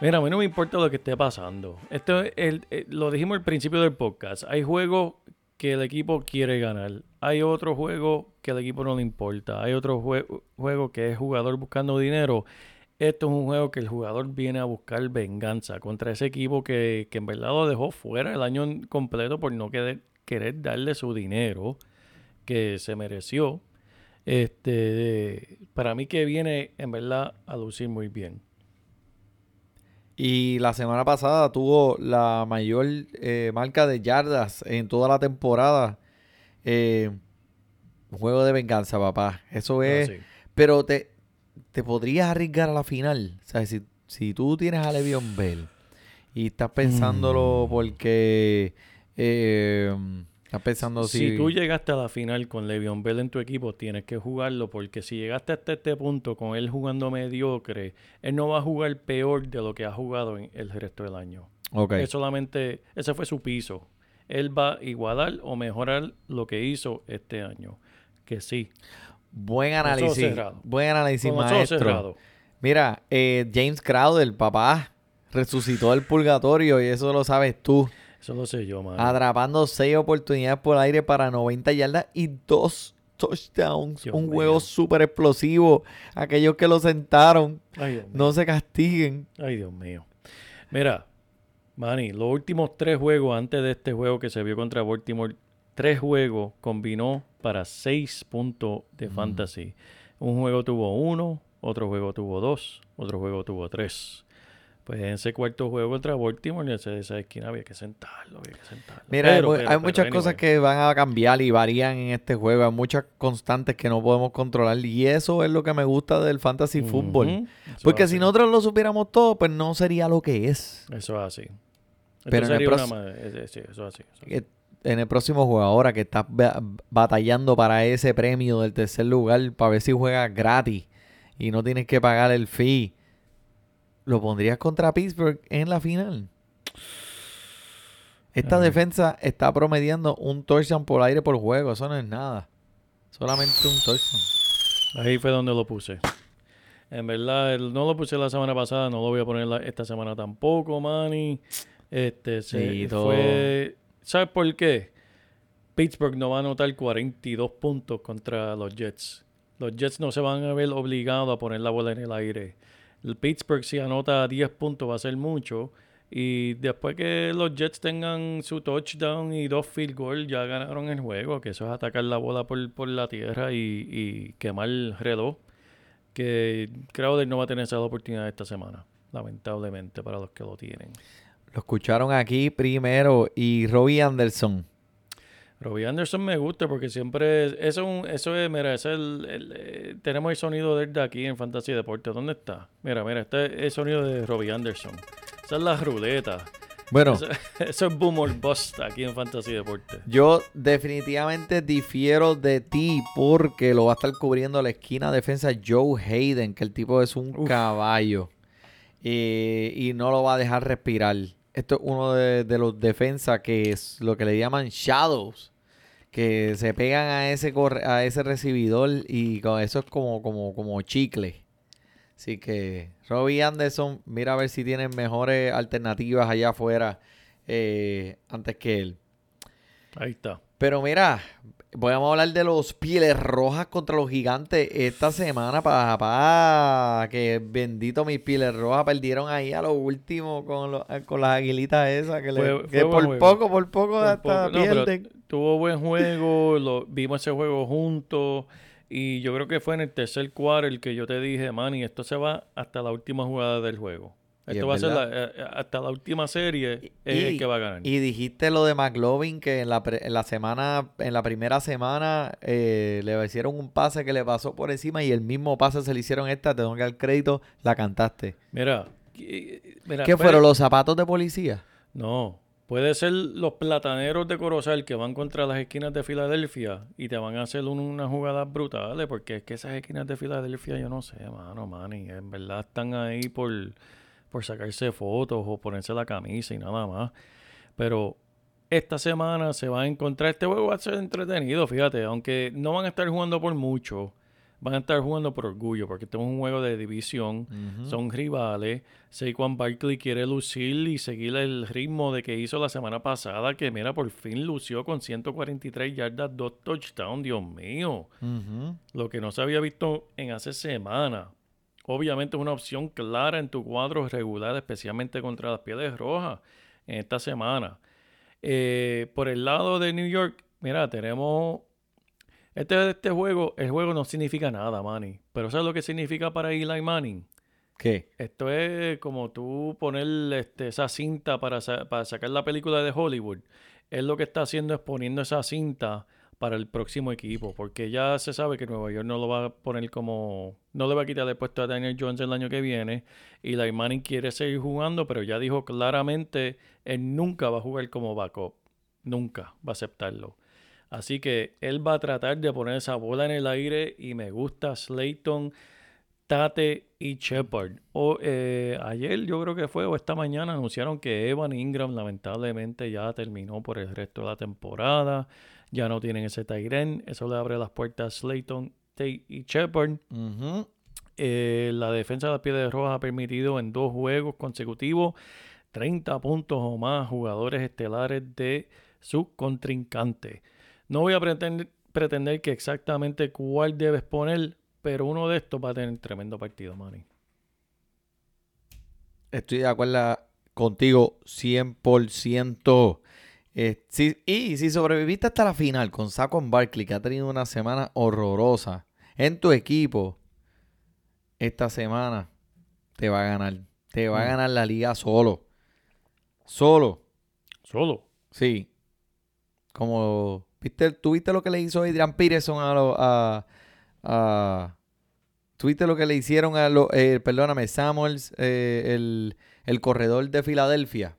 Mira, a mí no me importa lo que esté pasando. Esto es el- eh, lo dijimos al principio del podcast. Hay juegos que el equipo quiere ganar. Hay otro juego que el equipo no le importa. Hay otro jue- juego que es jugador buscando dinero. Esto es un juego que el jugador viene a buscar venganza contra ese equipo que, que en verdad lo dejó fuera el año completo por no querer, querer darle su dinero que se mereció. Este, para mí que viene en verdad a lucir muy bien. Y la semana pasada tuvo la mayor eh, marca de yardas en toda la temporada. Eh, un juego de venganza, papá. Eso es. Así. Pero te, te podrías arriesgar a la final. O sea, si, si tú tienes a Le'Veon Bell y estás pensándolo porque eh, estás pensando si, Si tú llegaste a la final con Le'Veon Bell en tu equipo, tienes que jugarlo porque si llegaste hasta este punto con él jugando mediocre, él no va a jugar peor de lo que ha jugado en el resto del año. Ok. Es solamente, ese fue su piso. Él va a igualar o mejorar lo que hizo este año. Que sí. Buen análisis. Buen análisis, Con maestro. Mira, eh, James Crowder, papá, resucitó el purgatorio y eso lo sabes tú. Eso lo sé yo, man. Atrapando seis oportunidades por aire para 90 yardas y dos touchdowns. Dios un mío. juego súper explosivo. Aquellos que lo sentaron, Ay, no se castiguen. Ay, Dios mío. Mira, Manny, los últimos tres juegos antes de este juego que se vio contra Baltimore, tres juegos combinó para seis puntos de fantasy. Un juego tuvo uno, otro juego tuvo dos, otro juego tuvo tres. Pues en ese cuarto juego contra Baltimore, ese- esa esquina había que sentarlo, había que sentarlo. Mira, Pero, hay, pero, hay pero, muchas anyway. cosas que van a cambiar y varían en este juego. Hay muchas constantes que no podemos controlar. Y eso es lo que me gusta del fantasy fútbol. Ujú, eso Porque si nosotros lo supiéramos todo, pues no sería lo que es. Eso es así. Pero Esto en el una prox- ma- es- eso así. eso es así. En el próximo juego ahora que estás ba- batallando para ese premio del tercer lugar para ver si juegas gratis y no tienes que pagar el fee, ¿lo pondrías contra Pittsburgh en la final? Esta Ay. defensa está promediando un touchdown por aire por juego. Eso no es nada. Solamente un touchdown. Ahí fue donde lo puse. En verdad, no lo puse la semana pasada, no lo voy a poner esta semana tampoco, Manny. Este, se Sí, fue... ¿Sabes por qué? Pittsburgh no va a anotar 42 puntos contra los Jets. Los Jets no se van a ver obligados a poner la bola en el aire. El Pittsburgh si anota 10 puntos va a ser mucho. Y después que los Jets tengan su touchdown y dos field goal, ya ganaron el juego. Que eso es atacar la bola por, por la tierra y, y quemar el reloj. Que Crowder no va a tener esa oportunidad esta semana. Lamentablemente para los que lo tienen. Lo escucharon aquí primero. Y Robbie Anderson. Robbie Anderson me gusta porque siempre es, eso, es un- eso es, mira, es el, el, eh, tenemos el sonido de él de aquí en Fantasy Deportes. ¿Dónde está? Mira, mira, este es el sonido de Robbie Anderson. Esa es la ruleta. Bueno, Eso, <laughs> eso es Boom or Bust aquí en Fantasy Deportes. Yo definitivamente difiero de ti porque lo va a estar cubriendo la esquina defensa Joe Hayden, que el tipo es un Uf. caballo eh, y no lo va a dejar respirar. Esto es uno de, de los defensas que es lo que le llaman shadows, que se pegan a ese corre- a ese recibidor y con eso es como, como, como chicle. Así que Robbie Anderson, mira a ver si tienen mejores alternativas allá afuera eh, antes que él. Ahí está. Pero mira, podemos hablar de los pieles rojas contra los gigantes esta semana, papá. Que bendito mis pieles rojas perdieron ahí a lo último con, los- con las aguilitas esas. Que, le- Fue- fue por juego. poco, por poco Por hasta poco. No, pero pierden. tuvo buen juego, <laughs> lo, vimos ese juego juntos y yo creo que fue en el tercer cuarto el que yo te dije, Manny, esto se va hasta la última jugada del juego. Y Esto es va a ser la- eh, hasta la última serie es el que va a ganar. y dijiste lo de McLovin que en la, pre- en la semana, en la primera semana eh, le hicieron un pase que le pasó por encima y el mismo pase se le hicieron esta, te tengo que dar crédito, la cantaste. Mira, eh, mira, ¿Qué fue- fueron los zapatos de policía? No, Puede ser los plataneros de Corozal que van contra las esquinas de Filadelfia y te van a hacer un- unas jugadas brutales, porque es que esas esquinas de Filadelfia, yo no sé, mano, mani, en verdad están ahí por, por sacarse fotos o ponerse la camisa y nada más. Pero esta semana se va a encontrar, este juego va a ser entretenido, fíjate, aunque no van a estar jugando por mucho, van a estar jugando por orgullo, porque este es un juego de división, son rivales. Saquon Barkley quiere lucir y seguir el ritmo de que hizo la semana pasada, que mira, por fin lució con 143 yardas, dos touchdowns, Dios mío. Lo que no se había visto en hace semana. Obviamente es una opción clara en tu cuadro regular, especialmente contra las pieles rojas en esta semana. Eh, por el lado de New York, mira, tenemos este, este juego, el juego no significa nada, Manny. Pero ¿sabes lo que significa para Eli Manning? ¿Qué? Esto es como tú poner este, esa cinta para, sa- para sacar la película de Hollywood. Él lo que está haciendo es poniendo esa cinta para el próximo equipo, porque ya se sabe que Nueva York no lo va a poner como, no le va a quitar el puesto a Daniel Jones el año que viene, y Eli Manning quiere seguir jugando, pero ya dijo claramente, él nunca va a jugar como backup, nunca va a aceptarlo. Así que él va a tratar de poner esa bola en el aire y me gusta Slayton, Tate y Shepard. O, eh, ayer yo creo que fue, o esta mañana anunciaron que Evan Ingram lamentablemente ya terminó por el resto de la temporada. Ya no tienen ese Tyren. Eso le abre las puertas a Slayton, Tate y Shepard. Eh, la defensa de las Piedras Rojas ha permitido en dos juegos consecutivos 30 puntos o más jugadores estelares de su contrincante. No voy a pretender, pretender que exactamente cuál debes poner, pero uno de estos va a tener tremendo partido, Manny. Estoy de acuerdo contigo 100%. Eh, sí, y si sobreviviste hasta la final con Saquon Barkley, que ha tenido una semana horrorosa en tu equipo, esta semana te va a ganar. Te va a Mm. ganar la liga solo. Solo. Solo. Sí. Como, ¿viste, ¿tú viste lo que le hizo Adrian Peterson a, lo- a, a- ¿tú viste lo que le hicieron a, lo, eh, perdóname, Samuels, eh, el, el corredor de Filadelfia,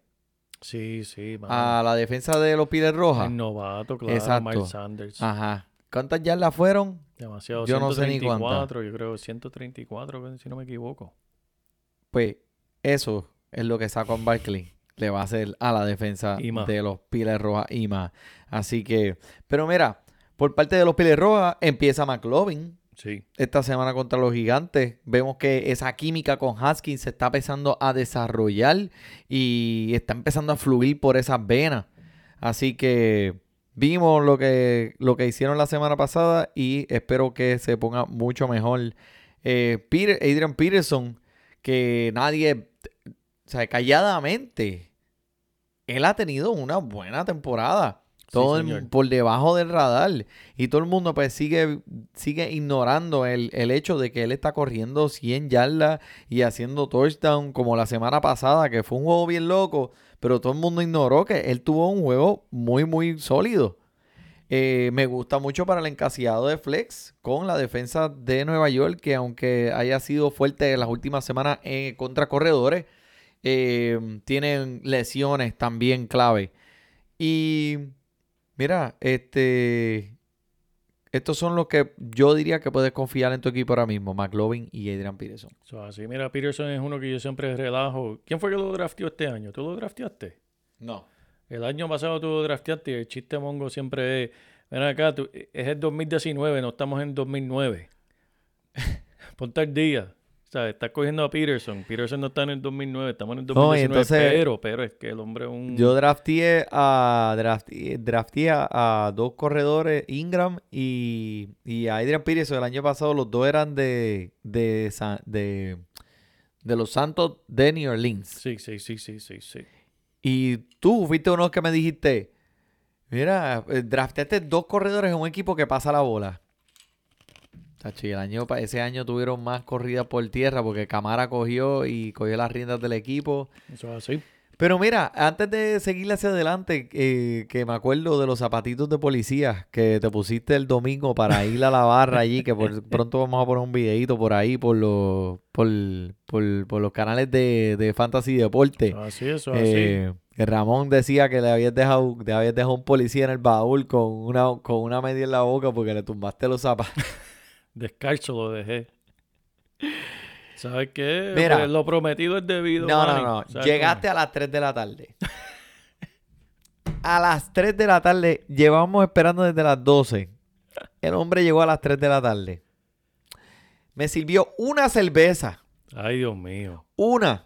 Sí, sí, a la defensa de los Piles Rojas? El novato, claro, Exacto. Miles Sanders. Ajá. ¿Cuántas yardas fueron? Demasiado. Yo no sé ni 134, yo creo 134, si no me equivoco. Pues eso es lo que sacó en Barkley. Le va a hacer a la defensa de los Piles Rojas y más. Así que, pero mira, por parte de los Piles Rojas empieza McLovin. Esta semana contra los gigantes. Vemos que esa química con Haskins se está empezando a desarrollar y está empezando a fluir por esas venas. Así que vimos lo que, lo que hicieron la semana pasada y espero que se ponga mucho mejor. Eh, Adrian Peterson, que nadie, o sea, calladamente, él ha tenido una buena temporada. Sí, Todo el- señor. por debajo del radar. Y todo el mundo pues sigue, sigue ignorando el, el hecho de que él está corriendo 100 yardas y haciendo touchdown como la semana pasada, que fue un juego bien loco, pero todo el mundo ignoró que él tuvo un juego muy, muy sólido. Eh, me gusta mucho para el encasillado de Flex con la defensa de Nueva York, que aunque haya sido fuerte en las últimas semanas eh, contra corredores, eh, tienen lesiones también clave. Y mira, este, estos son los que yo diría que puedes confiar en tu equipo ahora mismo, McLovin y Adrian Peterson. So, así, mira, Peterson es uno que yo siempre relajo. ¿Quién fue que lo drafteó este año? ¿Tú lo drafteaste? No. El año pasado tú lo drafteaste y el chiste mongo siempre es, ven acá, tú- es el 2019, no estamos en 2009. <laughs> Ponte al día. O sea, estás cogiendo a Peterson. Peterson no está en el 2009, estamos en el No, 2019. y entonces- pero, pero es que el hombre es un... Yo drafteé a, drafteé, drafteé a, dos corredores, Ingram y, y a Adrian Peterson. El año pasado los dos eran de, de, de, de los Santos de New Orleans. Sí, sí, sí, sí, sí, sí. Y tú fuiste uno que me dijiste, mira, eh, drafteaste dos corredores en un equipo que pasa la bola. Tacho, y el año, ese año tuvieron más corridas por tierra porque Camara cogió y cogió las riendas del equipo. Eso es así. Pero mira, antes de seguir hacia adelante, eh, que me acuerdo de los zapatitos de policía que te pusiste el domingo para ir a la barra allí, que por, <laughs> pronto vamos a poner un videito por ahí, por los, por, por- por los canales de, de Fantasy Deporte. Así, eso es así. Eh, Que Ramón decía que le habías dejado, le habías dejado un policía en el baúl con una, con una media en la boca porque le tumbaste los zapatos. Descalzo lo dejé. ¿Sabes qué? Mira. Pues lo prometido es debido. No, Manny. no, no. ¿Sabes Llegaste a las 3 de la tarde. A las 3 de la tarde, llevamos esperando desde las 12. El hombre llegó a las 3 de la tarde. Me sirvió una cerveza. Ay, Dios mío. Una.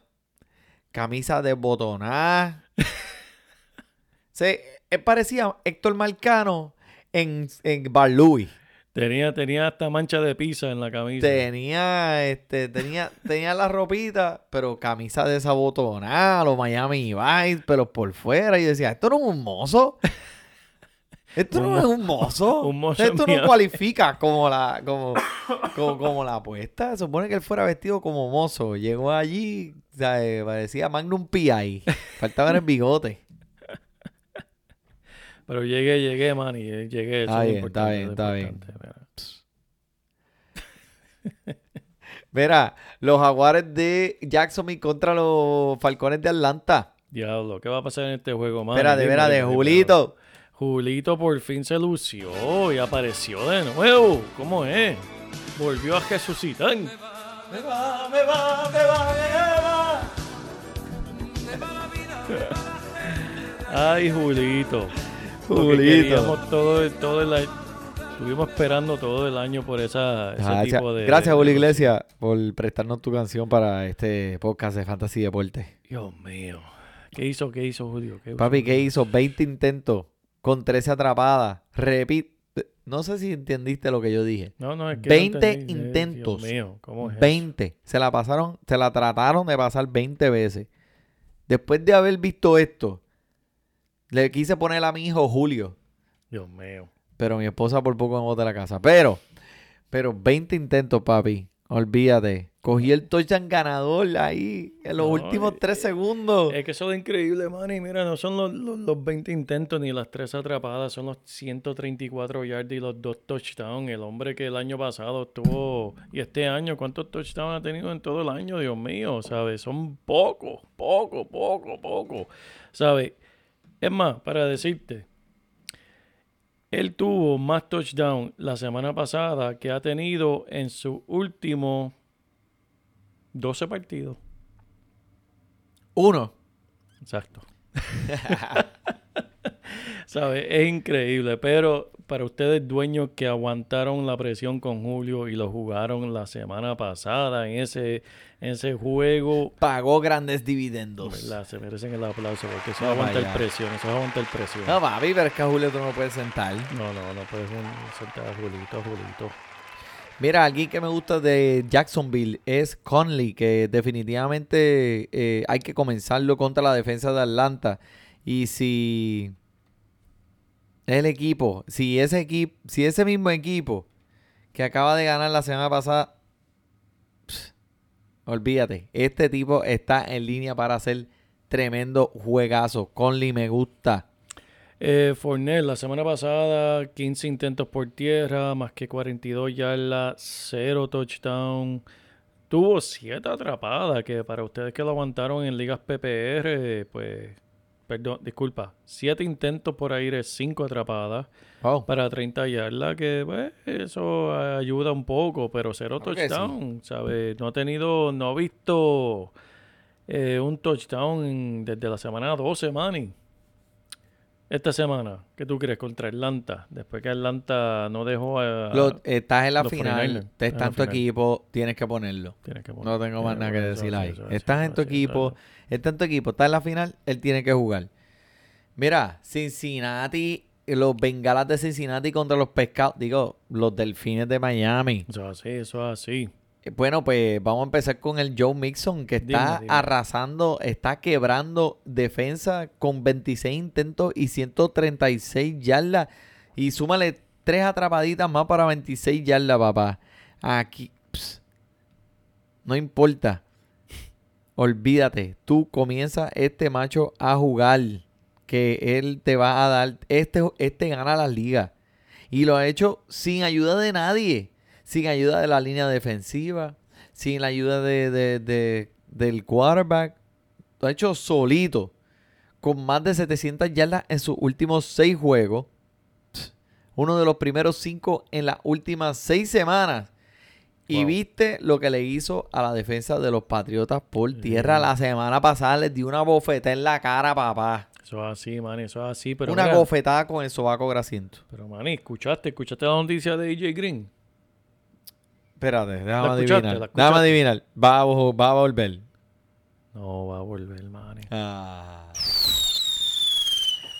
Camisa desbotonada. <laughs> Se él parecía Héctor Marcano en, en Bar Louis. Tenía, tenía hasta mancha de pizza en la camisa. Tenía, este, tenía, tenía la ropita, pero camisa desabotonada, los Miami Vice, pero por fuera. Y decía, esto no es un mozo. <laughs> Esto no es un mozo. <laughs> un mozo Esto no cualifica como la, como, como, como la apuesta. Se supone que él fuera vestido como mozo. Llegó allí, o sea, eh, parecía Magnum P.I. Faltaba el bigote. Pero llegué, llegué, man, y llegué. eso Está es bien, está importante, bien, está bien. mira. Mira, los jaguares de Jacksonville contra los falcones de Atlanta. Diablo, ¿qué va a pasar en este juego, man? Espera, de veras, de Julito. Julito por fin se lució y apareció de nuevo. ¿Cómo es? Volvió a resucitar. Me va, me va, me va, me va. Ay, Julito. Julito. todo, todo el año. Estuvimos esperando todo el año por esa, ese Gracias, tipo de. gracias Julio Iglesias, por prestarnos tu canción para este podcast de Fantasy Deporte. Dios mío. ¿Qué hizo? ¿Qué hizo Julio? ¿Qué Papi, ¿qué hizo? 20 intentos con 13 atrapadas. Repite. No sé si entendiste lo que yo dije. No, no, es que 20 no entendí. Eh, intentos. Dios mío, ¿cómo es eso? 20. Se la pasaron, se la trataron de pasar 20 veces. Después de haber visto esto, le quise poner a mi hijo Julio. Dios mío. Pero mi esposa por poco me bota de la casa. Pero, pero 20 intentos, papi. Olvídate. Cogí el touchdown ganador ahí en los No, últimos eh, 3 segundos. Es que eso es increíble, man. Y mira, no son los, los, los 20 intentos ni las 3 atrapadas, son los 134 yards y los 2 touchdowns. El hombre que el año pasado estuvo, y este año, ¿cuántos touchdowns ha tenido en todo el año? Dios mío, ¿sabes? Son pocos, poco, poco, poco. ¿Sabes? Es más, para decirte, él tuvo más touchdowns la semana pasada que ha tenido en sus últimos 12 partidos. Uno. Exacto. <laughs> ¿Sabes? Es increíble, pero para ustedes dueños que aguantaron la presión con Julio y lo jugaron la semana pasada en ese, en ese juego, Pagó grandes dividendos. ¿verdad? Se merecen el aplauso porque eso No, aguanta vaya. el presión, eso aguanta el presión. No, papi, pero es que a Julio tú no puedes sentar. No, no, no puedes soltar a Julito, a Julito. Mira, alguien que me gusta de Jacksonville es Conley, que definitivamente eh, hay que comenzarlo contra la defensa de Atlanta. Y si el equipo, si ese equipo, si ese mismo equipo que acaba de ganar la semana pasada, olvídate, este tipo está en línea para hacer tremendo juegazo. Conley me gusta. Eh, Fournette, la semana pasada, 15 intentos por tierra, más que 42 yardas, 0 touchdown. Tuvo 7 atrapadas, que para ustedes que lo aguantaron en ligas PPR, pues, perdón, disculpa, 7 intentos por aire, 5 atrapadas Oh, para 30 yardas, que pues, eso ayuda un poco, pero 0 Claro que sí. touchdown, ¿sabes? No ha tenido, no ha visto eh, un touchdown desde la semana 12, Manny. Esta semana, ¿qué tú crees contra Atlanta? Después que Atlanta no dejó a... lo- estás en la los final, 49ers, te en tu final. equipo, tienes que ponerlo. Tienes que poner- No tengo más nada que decir ahí. Estás en tu equipo, eso así. está en tu equipo, está en la final, él tiene que jugar. Mira, Cincinnati, los bengalas de Cincinnati contra los pescados, digo, los delfines de Miami. Eso es así, eso es así. Eh, Bueno, pues vamos a empezar con el Joe Mixon, que está Dime, dime. arrasando, está quebrando defensa con 26 intentos y 136 yardas. Y súmale tres atrapaditas más para 26 yardas, papá. Aquí, ps, no importa. Olvídate, tú comienza este macho a jugar, que él te va a dar, este, este gana la liga. Y lo ha hecho sin ayuda de nadie, sin ayuda de la línea defensiva, sin la ayuda de, de- de- del quarterback. Lo ha hecho solito, con más de 700 yardas en sus últimos seis juegos. Uno de los primeros cinco en las últimas seis semanas. Y viste lo que le hizo a la defensa de los Patriotas por tierra la semana pasada. Les dio una bofetada en la cara, papá. Eso es así, man, eso es así. Pero, una mira, bofetada con el sobaco grasiento. pero man, ¿escuchaste? ¿Escuchaste la noticia de AJ Green? Espérate, déjame adivinar. ¿La Déjame adivinar. Va a, va a volver. No va a volver, man. Ah.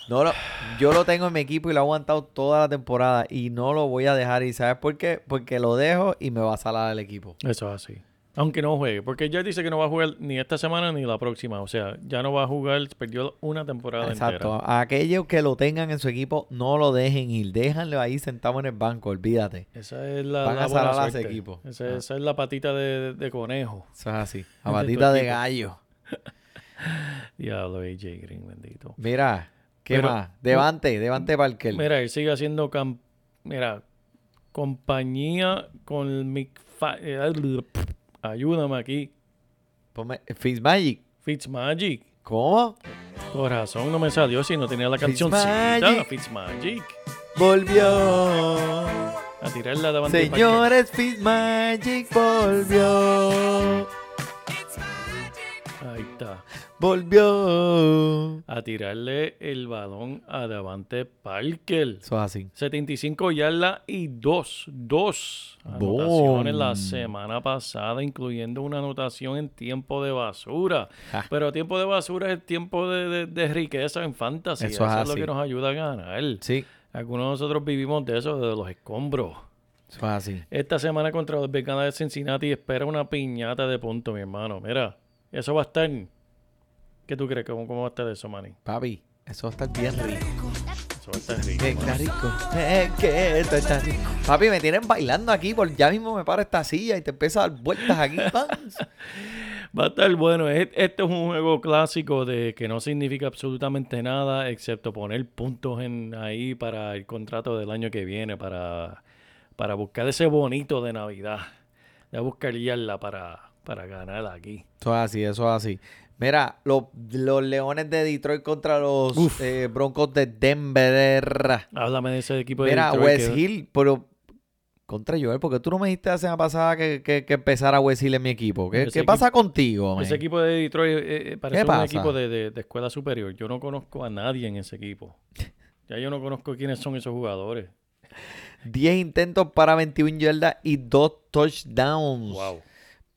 No lo, yo lo tengo en mi equipo y lo he aguantado toda la temporada y no lo voy a dejar. ¿Y sabes por qué? Porque lo dejo y me va a salar el equipo. Eso es así. Aunque no juegue, porque ya dice que no va a jugar ni esta semana ni la próxima. O sea, ya no va a jugar, perdió una temporada Exacto. entera. A aquellos que lo tengan en su equipo, no lo dejen ir. Déjanlo ahí sentado en el banco, olvídate. Esa es la, Van la a salar a ese equipo. Esa, Ah. esa es la patita de, de conejo. Eso es así. <laughs> A De tu batita de equipo. gallo. <laughs> Diablo, AJ Green, bendito. Mira, ¿qué Pero- más? Devante, Devante Parker. Mira, él sigue haciendo cam- mira, compañía con mi ayúdame aquí. Ponme- Fitzmagic. Fitzmagic. ¿Cómo? Corazón no me salió si no tenía la cancioncita. Fitzmagic. Fitzmagic. Volvió. A tirarla de Señores, Fitzmagic volvió. Ahí está. Volvió. A tirarle el balón a Davante Parker. Eso es así. 75 yardas y dos, dos anotaciones la semana pasada, incluyendo una anotación en tiempo de basura. Ja. Pero tiempo de basura es tiempo de, de- de riqueza en fantasy. Eso Eso, es lo que nos ayuda a ganar. Sí, Algunos de nosotros vivimos de eso, de los escombros. eso es así. Esta semana contra los Veganas de Cincinnati espera una piñata de puntos, mi hermano. Mira, eso va a estar... ¿Qué tú crees? ¿Cómo, cómo va a estar eso, Manny? Papi, eso va a estar bien rico. Eso va a estar rico. Está rico. Eh, que esto está rico. Papi, me tienen bailando aquí. Por ya mismo me para esta silla y te empieza a dar vueltas aquí. <laughs> Va a estar bueno. Es- Este es un juego clásico de que no significa absolutamente nada excepto poner puntos en ahí para el contrato del año que viene, para, para buscar ese bonito de Navidad. Ya buscaría para, para ganar aquí. Eso es así, eso es así. Mira, los, los Leones de Detroit contra los eh, Broncos de Denver. Háblame de ese equipo de Mira, Detroit West que- Hill, pero contra Joel, porque tú no me dijiste la semana pasada que, que, que empezara West Hill en mi equipo. ¿Qué, pasa contigo, man? Ese equipo de Detroit eh, eh, parece un equipo de, de- de escuela superior. Yo no conozco a nadie en ese equipo. Ya yo no conozco quiénes son esos jugadores. <laughs> 10 intentos para 21 yardas y 2 touchdowns. Wow.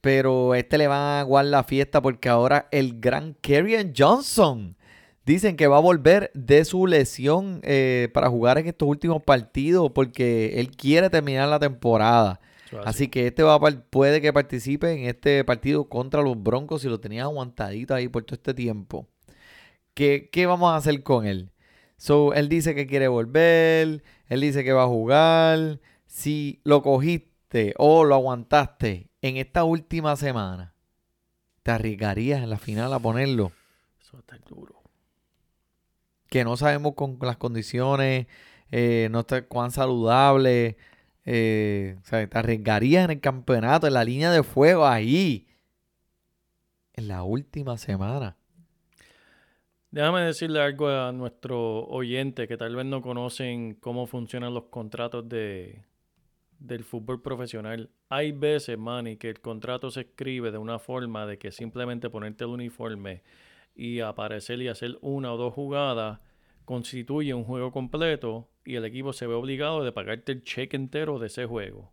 Pero este le van a aguar la fiesta porque ahora el gran Kerryon Johnson dicen que va a volver de su lesión eh, para jugar en estos últimos partidos porque él quiere terminar la temporada. Así que este va a puede que participe en este partido contra los Broncos si lo tenía aguantadito ahí por todo este tiempo. ¿Qué, qué vamos a hacer con él? So, él dice que quiere volver, él dice que va a jugar. Si lo cogiste o lo aguantaste en esta última semana, ¿te arriesgarías en la final a ponerlo? Eso estar duro. Que no sabemos con las condiciones, eh, no está cuán saludable. eh, o sea, te arriesgarías en el campeonato, en la línea de fuego, ahí. En la última semana. Déjame decirle algo a nuestro oyente que tal vez no conocen cómo funcionan los contratos de, del fútbol profesional. Hay veces, Manny, que el contrato se escribe de una forma de que simplemente ponerte el uniforme y aparecer y hacer una o dos jugadas constituye un juego completo y el equipo se ve obligado de pagarte el cheque entero de ese juego.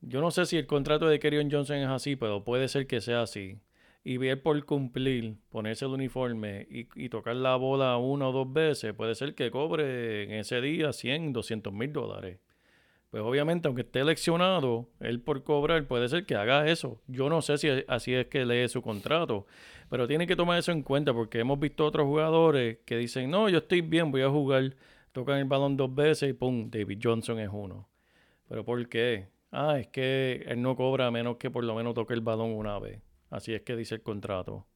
Yo no sé si el contrato de Kerryon Johnson es así, pero puede ser que sea así y ver por cumplir, ponerse el uniforme y, y tocar la bola una o dos veces, puede ser que cobre en ese día 100, 200 mil dólares. Pues obviamente, aunque esté leccionado, él por cobrar puede ser que haga eso. Yo no sé si así es que lee su contrato, pero tiene que tomar eso en cuenta porque hemos visto otros jugadores que dicen, no, yo estoy bien, voy a jugar, tocan el balón dos veces y pum, David Johnson es uno. ¿Pero por qué? Ah, es que él no cobra a menos que por lo menos toque el balón una vez. Así es que dice el contrato.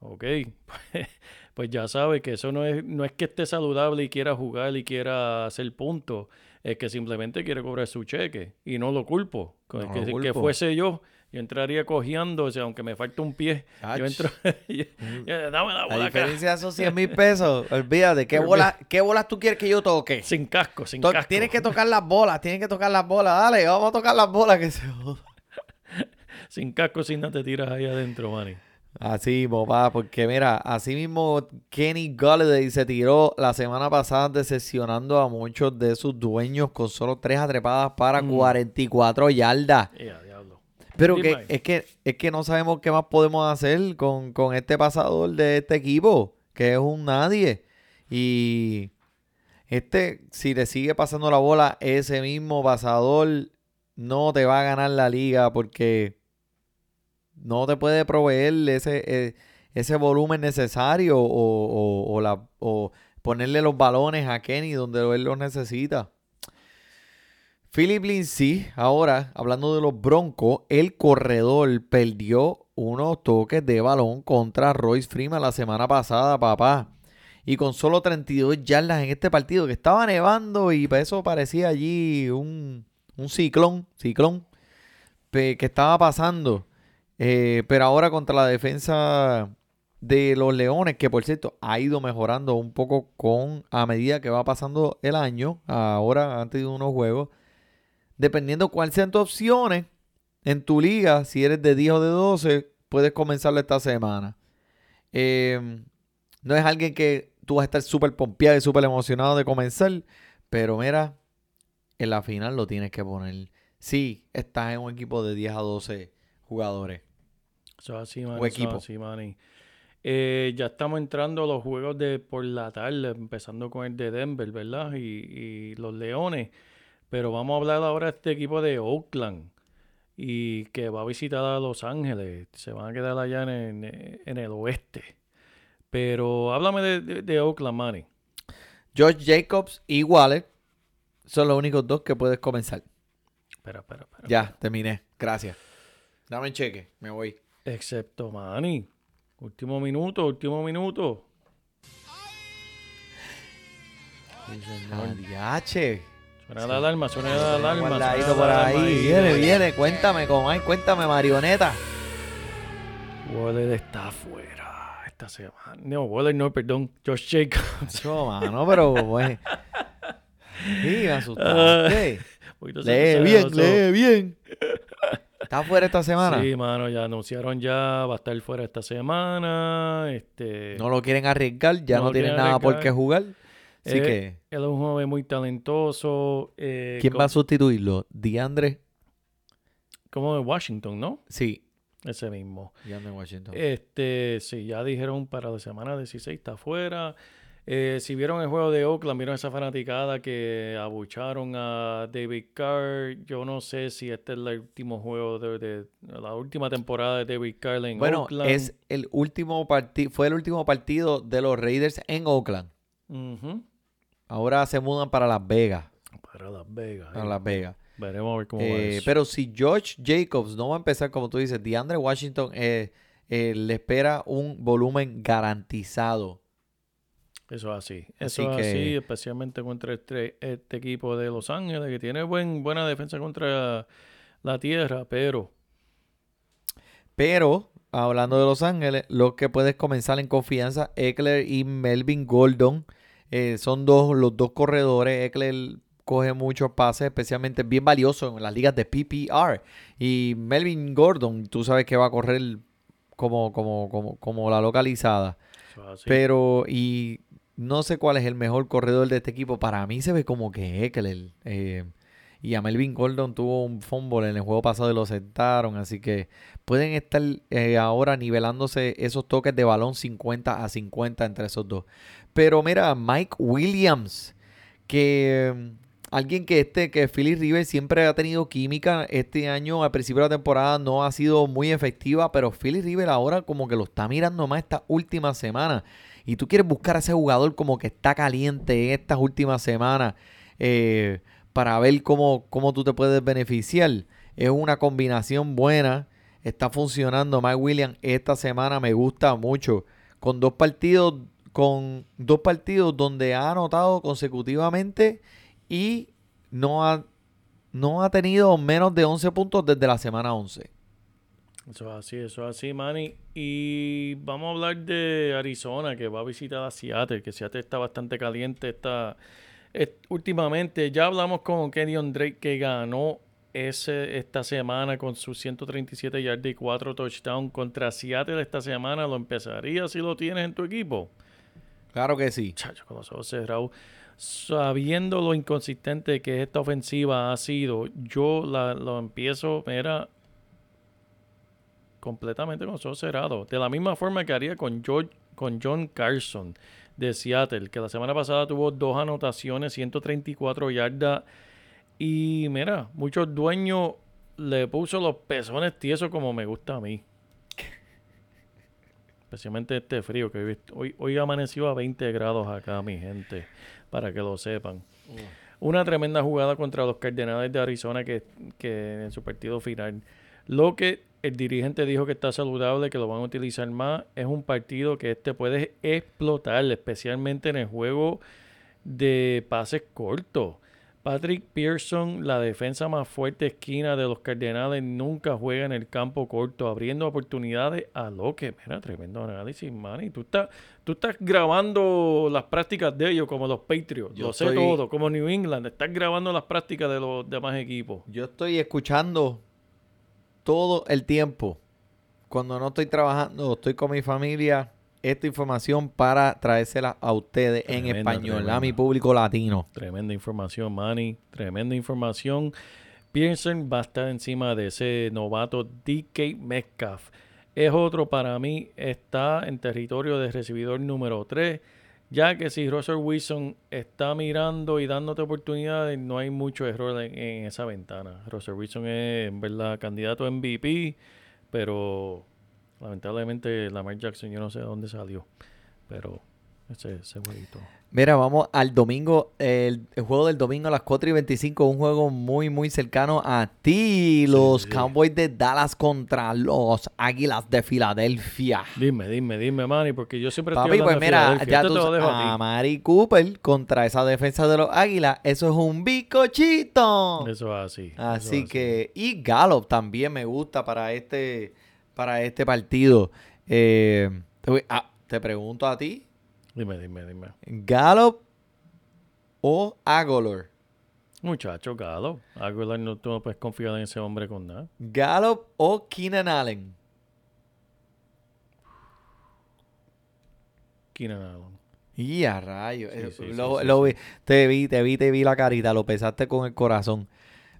Ok, <laughs> pues ya sabe que eso no es, no es que esté saludable y quiera jugar y quiera hacer puntos. Es que simplemente quiere cobrar su cheque y no lo culpo. No que, lo que culpo. fuese yo, yo entraría cogiendo, o sea, aunque me falte un pie, Ach. yo entro, <laughs> Ya, dame la La bola diferencia de esos 100 mil pesos, <laughs> olvídate, ¿qué bolas, ¿qué bolas tú quieres que yo toque? Sin casco, sin To- casco. Tienes que tocar las bolas, tienes que tocar las bolas, dale, vamos a tocar las bolas que se joda. <laughs> Sin casco, sin nada te tiras ahí adentro, Manny. Así, papá, porque mira, así mismo Kenny Galladay se tiró la semana pasada decepcionando a muchos de sus dueños con solo tres atrepadas para Mm. 44 yardas. Pero que, es, que, es que no sabemos qué más podemos hacer con, con este pasador de este equipo, que es un nadie. Y este, si le sigue pasando la bola, ese mismo pasador no te va a ganar la liga porque no te puede proveer ese, eh, ese volumen necesario o, o- o la, o ponerle los balones a Kenny donde él los necesita. Philip Lindsay, ahora hablando de los Broncos, el corredor perdió unos toques de balón contra Royce Freeman la semana pasada, papá. Y con solo 32 yardas en este partido que estaba nevando y eso parecía allí un, un ciclón, ciclón que estaba pasando. Eh, pero ahora contra la defensa de los Leones, que por cierto ha ido mejorando un poco con a medida que va pasando el año, ahora antes de unos juegos dependiendo cuál sean tus opciones en tu liga, si eres de 10 o de 12, puedes comenzarlo esta semana. Eh, no es alguien que tú vas a estar súper pompeado y súper emocionado de comenzar, pero mira, en la final lo tienes que poner. Sí, estás en un equipo de 10 a 12 jugadores. Eso es así. O equipo. así. Eh, ya estamos entrando a los juegos de por la tarde, empezando con el de Denver, ¿verdad? Y, y los Leones. Pero vamos a hablar ahora de este equipo de Oakland y que va a visitar a Los Ángeles. Se van a quedar allá en, en- en el oeste. Pero háblame de, de, de Oakland, Manny. George Jacobs y Waller son los únicos dos que puedes comenzar. Espera, espera, espera. Ya, terminé. Gracias. Dame el cheque, me voy. Excepto Manny. Último minuto, último minuto. Adiache. Suena la alarma, suena la alarma. suena Guardadito la alarma ahí. Viene, viene. Cuéntame, Comay. Cuéntame, marioneta. Waller está afuera esta semana. No, Waller no, perdón. Josh Jacobs. No, mano, pero pues. Sí, me asustaste. <laughs> Un poquito lee bien, lee bien. ¿Está fuera esta semana? Sí, mano, ya anunciaron ya, va a estar fuera esta semana. Este, No lo quieren arriesgar, ya No tienen nada por qué jugar. Así eh, que, Él es un joven muy talentoso. eh, ¿quién va a sustituirlo? ¿Diandre? Como de Washington, ¿no? Sí. Ese mismo. Diandre Washington. Este, sí, ya dijeron para la semana 16 está afuera. Eh, si vieron el juego de Oakland, vieron esa fanaticada que abucharon a David Carr. Yo no sé si este es el último juego de, de- la última temporada de David Carr en bueno, Oakland. es el último partido, fue el último partido de los Raiders en Oakland. Ahora se mudan para Las Vegas. Para Las Vegas. Para eh. Las Vegas. Veremos a ver cómo va Eh, eso. pero si George Jacobs no va a empezar como tú dices, DeAndre Washington eh, le espera un volumen garantizado. Eso es así. Así Eso es que- así, especialmente contra este, este equipo de Los Ángeles, que tiene buen, buena defensa contra la tierra, pero Pero, hablando de Los Ángeles, los que puedes comenzar en confianza, Eckler y Melvin Gordon, eh, son dos, los dos corredores. Eckler coge muchos pases, especialmente bien valioso en las ligas de PPR. Y Melvin Gordon, tú sabes que va a correr como, como, como, como la localizada. así. Pero, y no sé cuál es el mejor corredor de este equipo. Para mí se ve como que Eckler. eh, y a Melvin Gordon tuvo un fumble en el juego pasado y lo sentaron. Así que pueden estar eh, ahora nivelándose esos toques de balón 50 a 50 entre esos dos. Pero mira, Mike Williams, que alguien que este, que Philly Rivers siempre ha tenido química. Este año, al principio de la temporada, no ha sido muy efectiva. Pero Philly Rivers ahora como que lo está mirando más esta última semana. Y tú quieres buscar a ese jugador como que está caliente en estas últimas semanas. eh, para ver cómo, cómo tú te puedes beneficiar. Es una combinación buena. Está funcionando Mike Williams esta semana. Me gusta mucho. Con dos partidos, con dos partidos donde ha anotado consecutivamente y no ha, no ha tenido menos de 11 puntos desde la semana 11. Eso es así, eso es así, Manny. Y vamos a hablar de Arizona, que va a visitar a Seattle, que Seattle está bastante caliente. Está, es- últimamente, ya hablamos con Kenyon Drake, que ganó ese, esta semana con sus 137 yardas y 4 touchdowns contra Seattle esta semana. ¿Lo empezaría si lo tienes en tu equipo? Claro que sí. Chacho, con los ojos cerrados. Sabiendo lo inconsistente que esta ofensiva ha sido, yo la, lo empiezo, mira, completamente con ojos. De la misma forma que haría con, George, con John Carson de Seattle, que la semana pasada tuvo dos anotaciones, 134 yardas. Y mira, muchos dueños le puso los pezones tiesos como me gusta a mí. Especialmente este frío que hoy, hoy, hoy amaneció a 20 grados acá, mi gente, para que lo sepan. Una tremenda jugada contra los Cardenales de Arizona que, que en su partido final. Lo que el dirigente dijo que está saludable, que lo van a utilizar más, es un partido que este puede explotar, especialmente en el juego de pases cortos. Patrick Pearson, la defensa más fuerte esquina de los Cardenales, nunca juega en el campo corto, abriendo oportunidades a lo que. Mira, tremendo análisis, Manny. Tú estás, tú estás grabando las prácticas de ellos como los Patriots. Yo lo sé estoy- todo, como New England. Estás grabando las prácticas de los demás equipos. Yo estoy escuchando todo el tiempo. Cuando no estoy trabajando, estoy con mi familia, esta información para traérsela a ustedes en Tremenda, español, a mi público latino. Tremenda información, Manny. Tremenda información. Pearson va a estar encima de ese novato DK Metcalf. Es otro para mí, está en territorio de recibidor número 3. Ya que si Russell Wilson está mirando y dándote oportunidades, no hay mucho error en, en esa ventana. Russell Wilson es, en verdad, candidato a MVP, pero lamentablemente Lamar Jackson yo no sé de dónde salió. Pero ese, ese jueguito. Mira, vamos al domingo, el, el juego del domingo a las 4 y 25, un juego muy, muy cercano a ti. Los sí. Cowboys de Dallas contra los Águilas de Filadelfia. Dime, dime, dime, Manny, porque yo siempre Papi, estoy pues mira, ya tú te a a. Mari Cooper contra esa defensa de los Águilas, eso es un bicochito. Eso es así. Así que, y Gallup también me gusta para este, para este partido. Eh, te, voy- te pregunto a ti, Dime, dime, dime. Gallup o Agolor. Muchacho, Galo. Aguilar, no, tú no puedes confiar en ese hombre con nada. Gallup o Keenan Allen. Keenan Allen. Y a rayos. Sí, Eh, sí, lo- sí, lo sí, vi- Te vi, te vi, te vi la carita, lo pesaste con el corazón.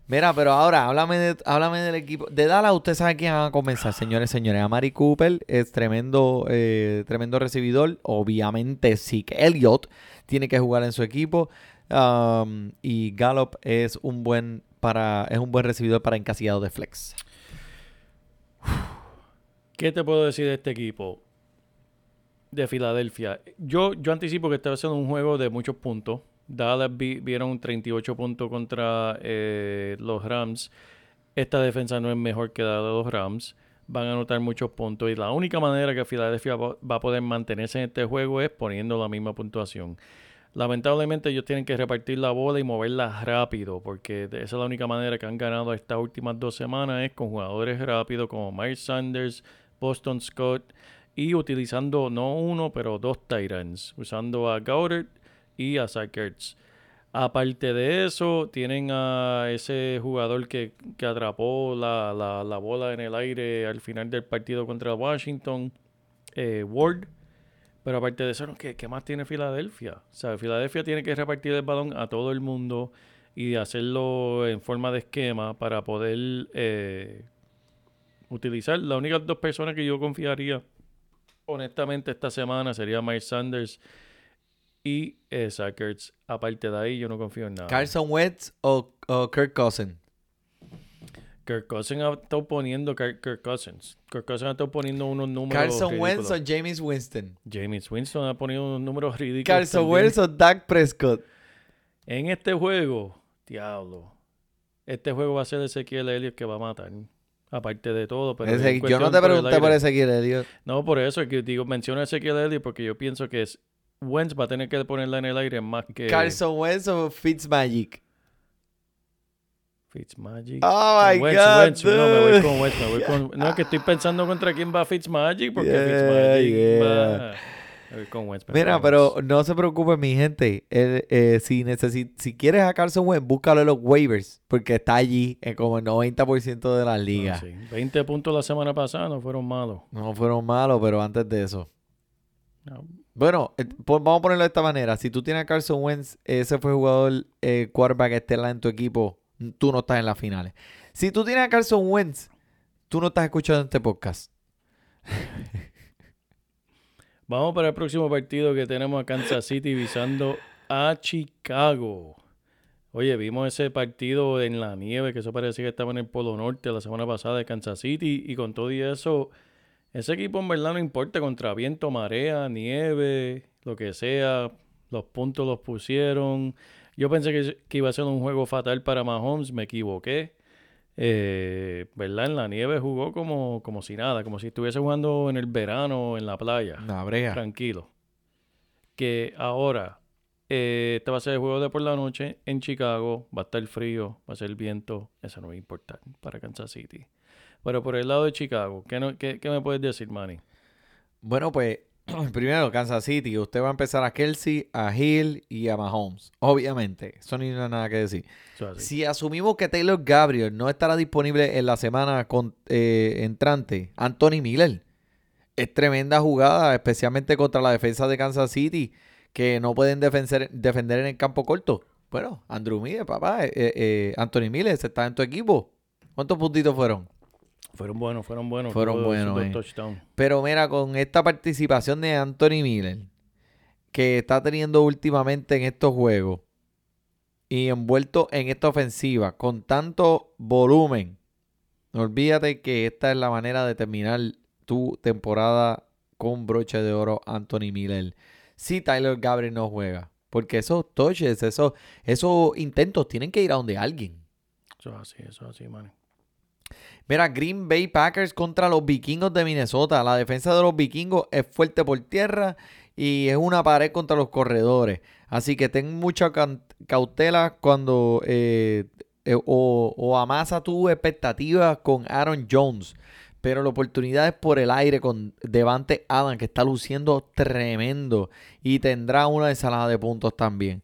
Mira, pero ahora, háblame, de- háblame del equipo. De Dallas, usted sabe quién va a comenzar, señores, señores. Amari Cooper es tremendo, eh, tremendo recibidor. Obviamente, Zeke Elliott tiene que jugar en su equipo. Um, y Gallup es un buen para, es un buen recibidor para encasillado de flex. ¿Qué te puedo decir de este equipo? De Filadelfia. Yo, yo anticipo que a ser un juego de muchos puntos. Dallas vi- vieron 38 puntos contra eh, los Rams. Esta defensa no es mejor que la de los Rams. Van a anotar muchos puntos. Y la única manera que Filadelfia va a poder mantenerse en este juego es poniendo la misma puntuación. Lamentablemente ellos tienen que repartir la bola y moverla rápido, porque esa es la única manera que han ganado estas últimas dos semanas, es con jugadores rápidos como Miles Sanders, Boston Scott, y utilizando no uno, pero dos Titans, usando a Goddard y a Zach. Aparte de eso, tienen a ese jugador que, que atrapó la, la- la bola en el aire al final del partido contra Washington, eh, Ward. Pero aparte de eso, ¿qué, qué más tiene Filadelfia? O sea, Filadelfia tiene que repartir el balón a todo el mundo y hacerlo en forma de esquema para poder eh, utilizar. Las únicas dos personas que yo confiaría, honestamente, esta semana sería Mike Sanders y eh, Zach Ertz. Aparte de ahí, yo no confío en nada. Carson Wentz o, o Kirk Cousins. Kirk Cousins ha estado poniendo Kirk, Kirk Cousins. Kirk Cousins ha estado poniendo unos números Carson Wentz o. James Winston. James Winston ha ponido unos números ridículos. Carson. Wentz o Dak Prescott. En este juego, diablo. Este juego va a ser Ezequiel Elliott que va a matar. Aparte de todo, pero Ese- yo no te pregunté por Ezequiel Elliott. No, por eso es que digo, menciono a Ezequiel Elliott porque yo pienso que es Wentz va a tener que ponerla en el aire más que Carson Wentz o Fitzmagic. Fitzmagic. Oh my Wentz, God, Wentz, No, me voy con Wentz, me voy con... No, es que estoy pensando contra quién va Fitzmagic, porque Yeah, Fitzmagic yeah. va... Me voy con Wentz. Mira, pero no se preocupe, mi gente. Eh, si, necesi- si quieres a Carson Wentz, búscalo en los waivers, porque está allí en como el 90% de las No, ligas. sí. 20 puntos la semana pasada no fueron malos. No fueron malos, pero antes de eso. No, Bueno, eh, pues vamos a ponerlo de esta manera. Si tú tienes a Carson Wentz, ese fue jugador eh, quarterback estelar en tu equipo, tú no estás en las finales. Si tú tienes a Carson Wentz, tú no estás escuchando este podcast. <laughs> Vamos para el próximo partido que tenemos a Kansas City visando a Chicago. Oye, vimos ese partido en la nieve, que eso parecía que estaba en el Polo Norte la semana pasada de Kansas City, y con todo y eso, ese equipo en verdad no importa, contra viento, marea, nieve, lo que sea, los puntos los pusieron. Yo pensé que, que iba a ser un juego fatal para Mahomes, me equivoqué. Eh, ¿Verdad? En la nieve jugó como, como si nada, como si estuviese jugando en el verano en la playa La brea. tranquilo. Que ahora, eh, este va a ser el juego de por la noche en Chicago, va a estar frío, va a ser viento, eso no va a importar para Kansas City. Pero por el lado de Chicago, ¿qué, no- qué- qué me puedes decir, Manny? Bueno, pues <clears throat> primero Kansas City. Usted va a empezar a Kelsey, a Hill y a Mahomes. Obviamente, eso no hay nada que decir. Si asumimos que Taylor Gabriel no estará disponible en la semana con- eh, entrante, Anthony Miller. Es tremenda jugada, especialmente contra la defensa de Kansas City, que no pueden defender, defender en el campo corto. Bueno, Andrew Miller, papá, eh, eh, Anthony Miller, está en tu equipo. ¿Cuántos puntitos fueron? Fueron buenos, fueron buenos. Fueron buenos, eh. Pero mira, con esta participación de Anthony Miller, que está teniendo últimamente en estos juegos y envuelto en esta ofensiva, con tanto volumen, olvídate que esta es la manera de terminar tu temporada con broche de oro, Anthony Miller. Si Tyler Gabriel no juega, porque esos touches, esos, esos intentos tienen que ir a donde alguien. Eso es así, eso es así, Manny. Mira, Green Bay Packers contra los vikingos de Minnesota. La defensa de los vikingos es fuerte por tierra y es una pared contra los corredores. Así que ten mucha cautela cuando eh, eh, o, o amasa tu expectativas con Aaron Jones. Pero la oportunidad es por el aire con Devante Adam, que está luciendo tremendo. Y tendrá una ensalada de puntos también.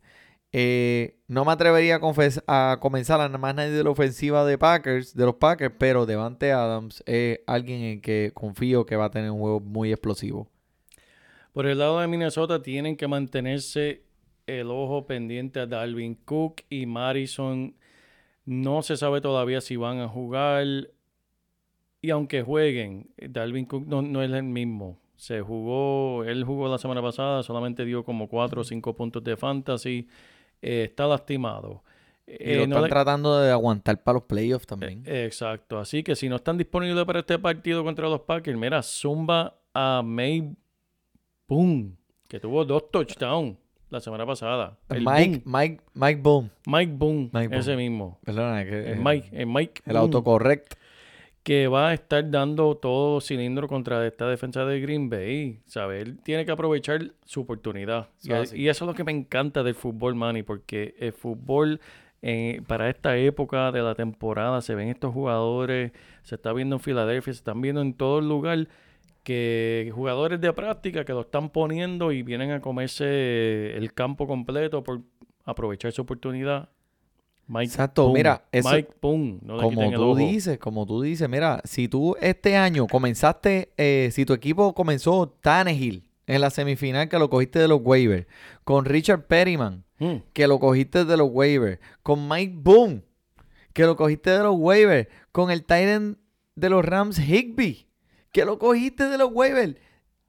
Eh, no me atrevería a, a comenzar a nada más nadie de la ofensiva de Packers, de los Packers, pero Devante Adams es alguien en que confío que va a tener un juego muy explosivo. Por el lado de Minnesota tienen que mantenerse el ojo pendiente a Dalvin Cook y Madison. No se sabe todavía si van a jugar. Y aunque jueguen, Dalvin Cook no, no es el mismo. Se jugó, él jugó la semana pasada, solamente dio como 4 o 5 puntos de fantasy. Eh, está lastimado. Y Eh, lo no están le- tratando de aguantar para los playoffs también. eh, Exacto. Así que si no están disponibles para este partido contra los Packers, mira, zumba a May Boom, que tuvo dos touchdowns la semana pasada. El Mike, Boom. Mike, Mike Boom. Mike Boom, Mike ese mismo. Perdona, que, El eh, Mike, el Mike el Boom, autocorrect. Que va a estar dando todo cilindro contra esta defensa de Green Bay. ¿sabes? Él tiene que aprovechar su oportunidad. Y, Eso es así. y eso es lo que me encanta del fútbol, Manny, porque el fútbol eh, para esta época de la temporada se ven estos jugadores, se está viendo en Filadelfia, se están viendo en todo el lugar que jugadores de práctica que lo están poniendo y vienen a comerse el campo completo por aprovechar su oportunidad. Mike Exacto, Boom. mira, eso- Mike Boom, no Como tú dices, como tú dices, mira, si tú este año comenzaste, eh, si tu equipo comenzó Tannehill en la semifinal que lo cogiste de los waivers, con Richard Perryman, Mm. que lo cogiste de los waivers, con Mike Boone, que lo cogiste de los waivers, con el Titan de los Rams Higby, que lo cogiste de los waivers,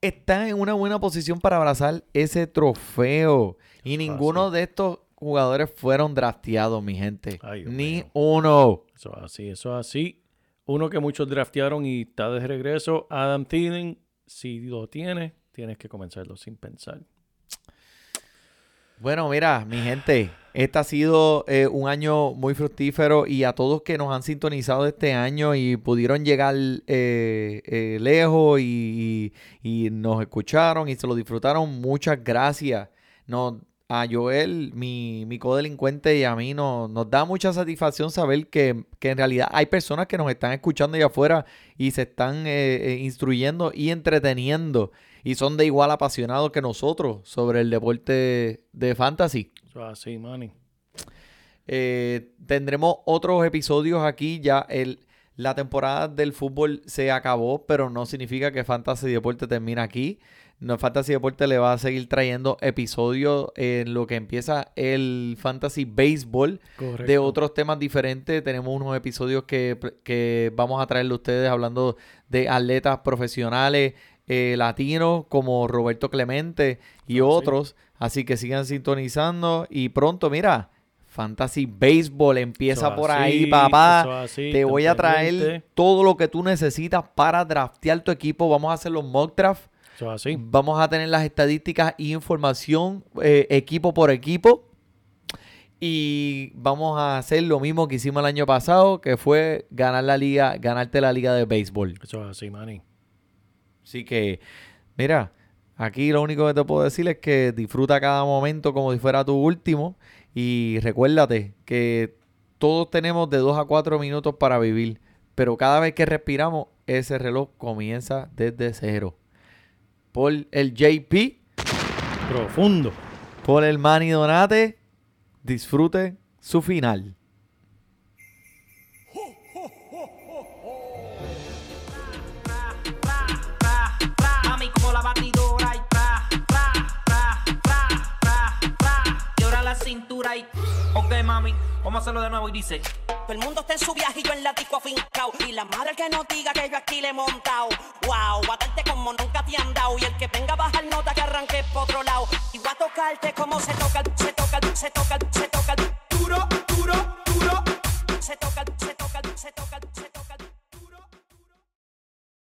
están en una buena posición para abrazar ese trofeo. Y ninguno de estos jugadores fueron drafteados, mi gente. Ay, Ni mío. uno. Eso es así, eso es así. Uno que muchos draftearon y está de regreso, Adam Thielen. Si lo tienes, tienes que comenzarlo sin pensar. Bueno, mira, mi gente, este ha sido eh, un año muy fructífero y a todos que nos han sintonizado este año y pudieron llegar eh, eh, lejos y, y- y nos escucharon y se lo disfrutaron, muchas gracias. Nos a Joel, mi, mi codelincuente y a mí no, nos da mucha satisfacción saber que, que en realidad hay personas que nos están escuchando allá afuera y se están eh, eh, instruyendo y entreteniendo y son de igual apasionados que nosotros sobre el deporte de fantasy. Así, Manny. Eh, tendremos otros episodios aquí. Ya el, la temporada del fútbol se acabó, pero no significa que Fantasy Deporte termina aquí. No, Fantasy Deporte le va a seguir trayendo episodios en lo que empieza el Fantasy Baseball Correcto. de otros temas diferentes. Tenemos unos episodios que, que vamos a traerle a ustedes hablando de atletas profesionales eh, latinos como Roberto Clemente y Ah, sí. otros. Así que sigan sintonizando y pronto, mira, Fantasy Baseball empieza Eso por así, ahí, papá. así, Te voy a traer todo lo que tú necesitas para draftear tu equipo. Vamos a hacer los mock draft. Eso es así. Vamos a tener las estadísticas y información eh, equipo por equipo. Y vamos a hacer lo mismo que hicimos el año pasado, que fue ganar la liga, ganarte la liga de béisbol. Eso es así, Manny. Así que, mira, aquí lo único que te puedo decir es que disfruta cada momento como si fuera tu último. Y recuérdate que todos tenemos de 2 a 4 minutos para vivir. Pero cada vez que respiramos, ese reloj comienza desde cero. Por el JP, Profundo. por el Manny Donate, disfrute su final. Mami como la batidora y tra, tra, tra, tra, tra, tra. Quiebra la cintura y dale mami, vamos a hacerlo de nuevo y dice. Todo el mundo está en su viaje y yo en la disco afincao. Y la madre que no diga que yo aquí le he montado. Wow, va a darte como nunca te han dado. Y el que venga a bajar nota que arranque por otro lado. Y va a tocarte como se toca, se toca, se toca, se toca. Duro, duro, duro. Se toca, se toca, se toca, se toca.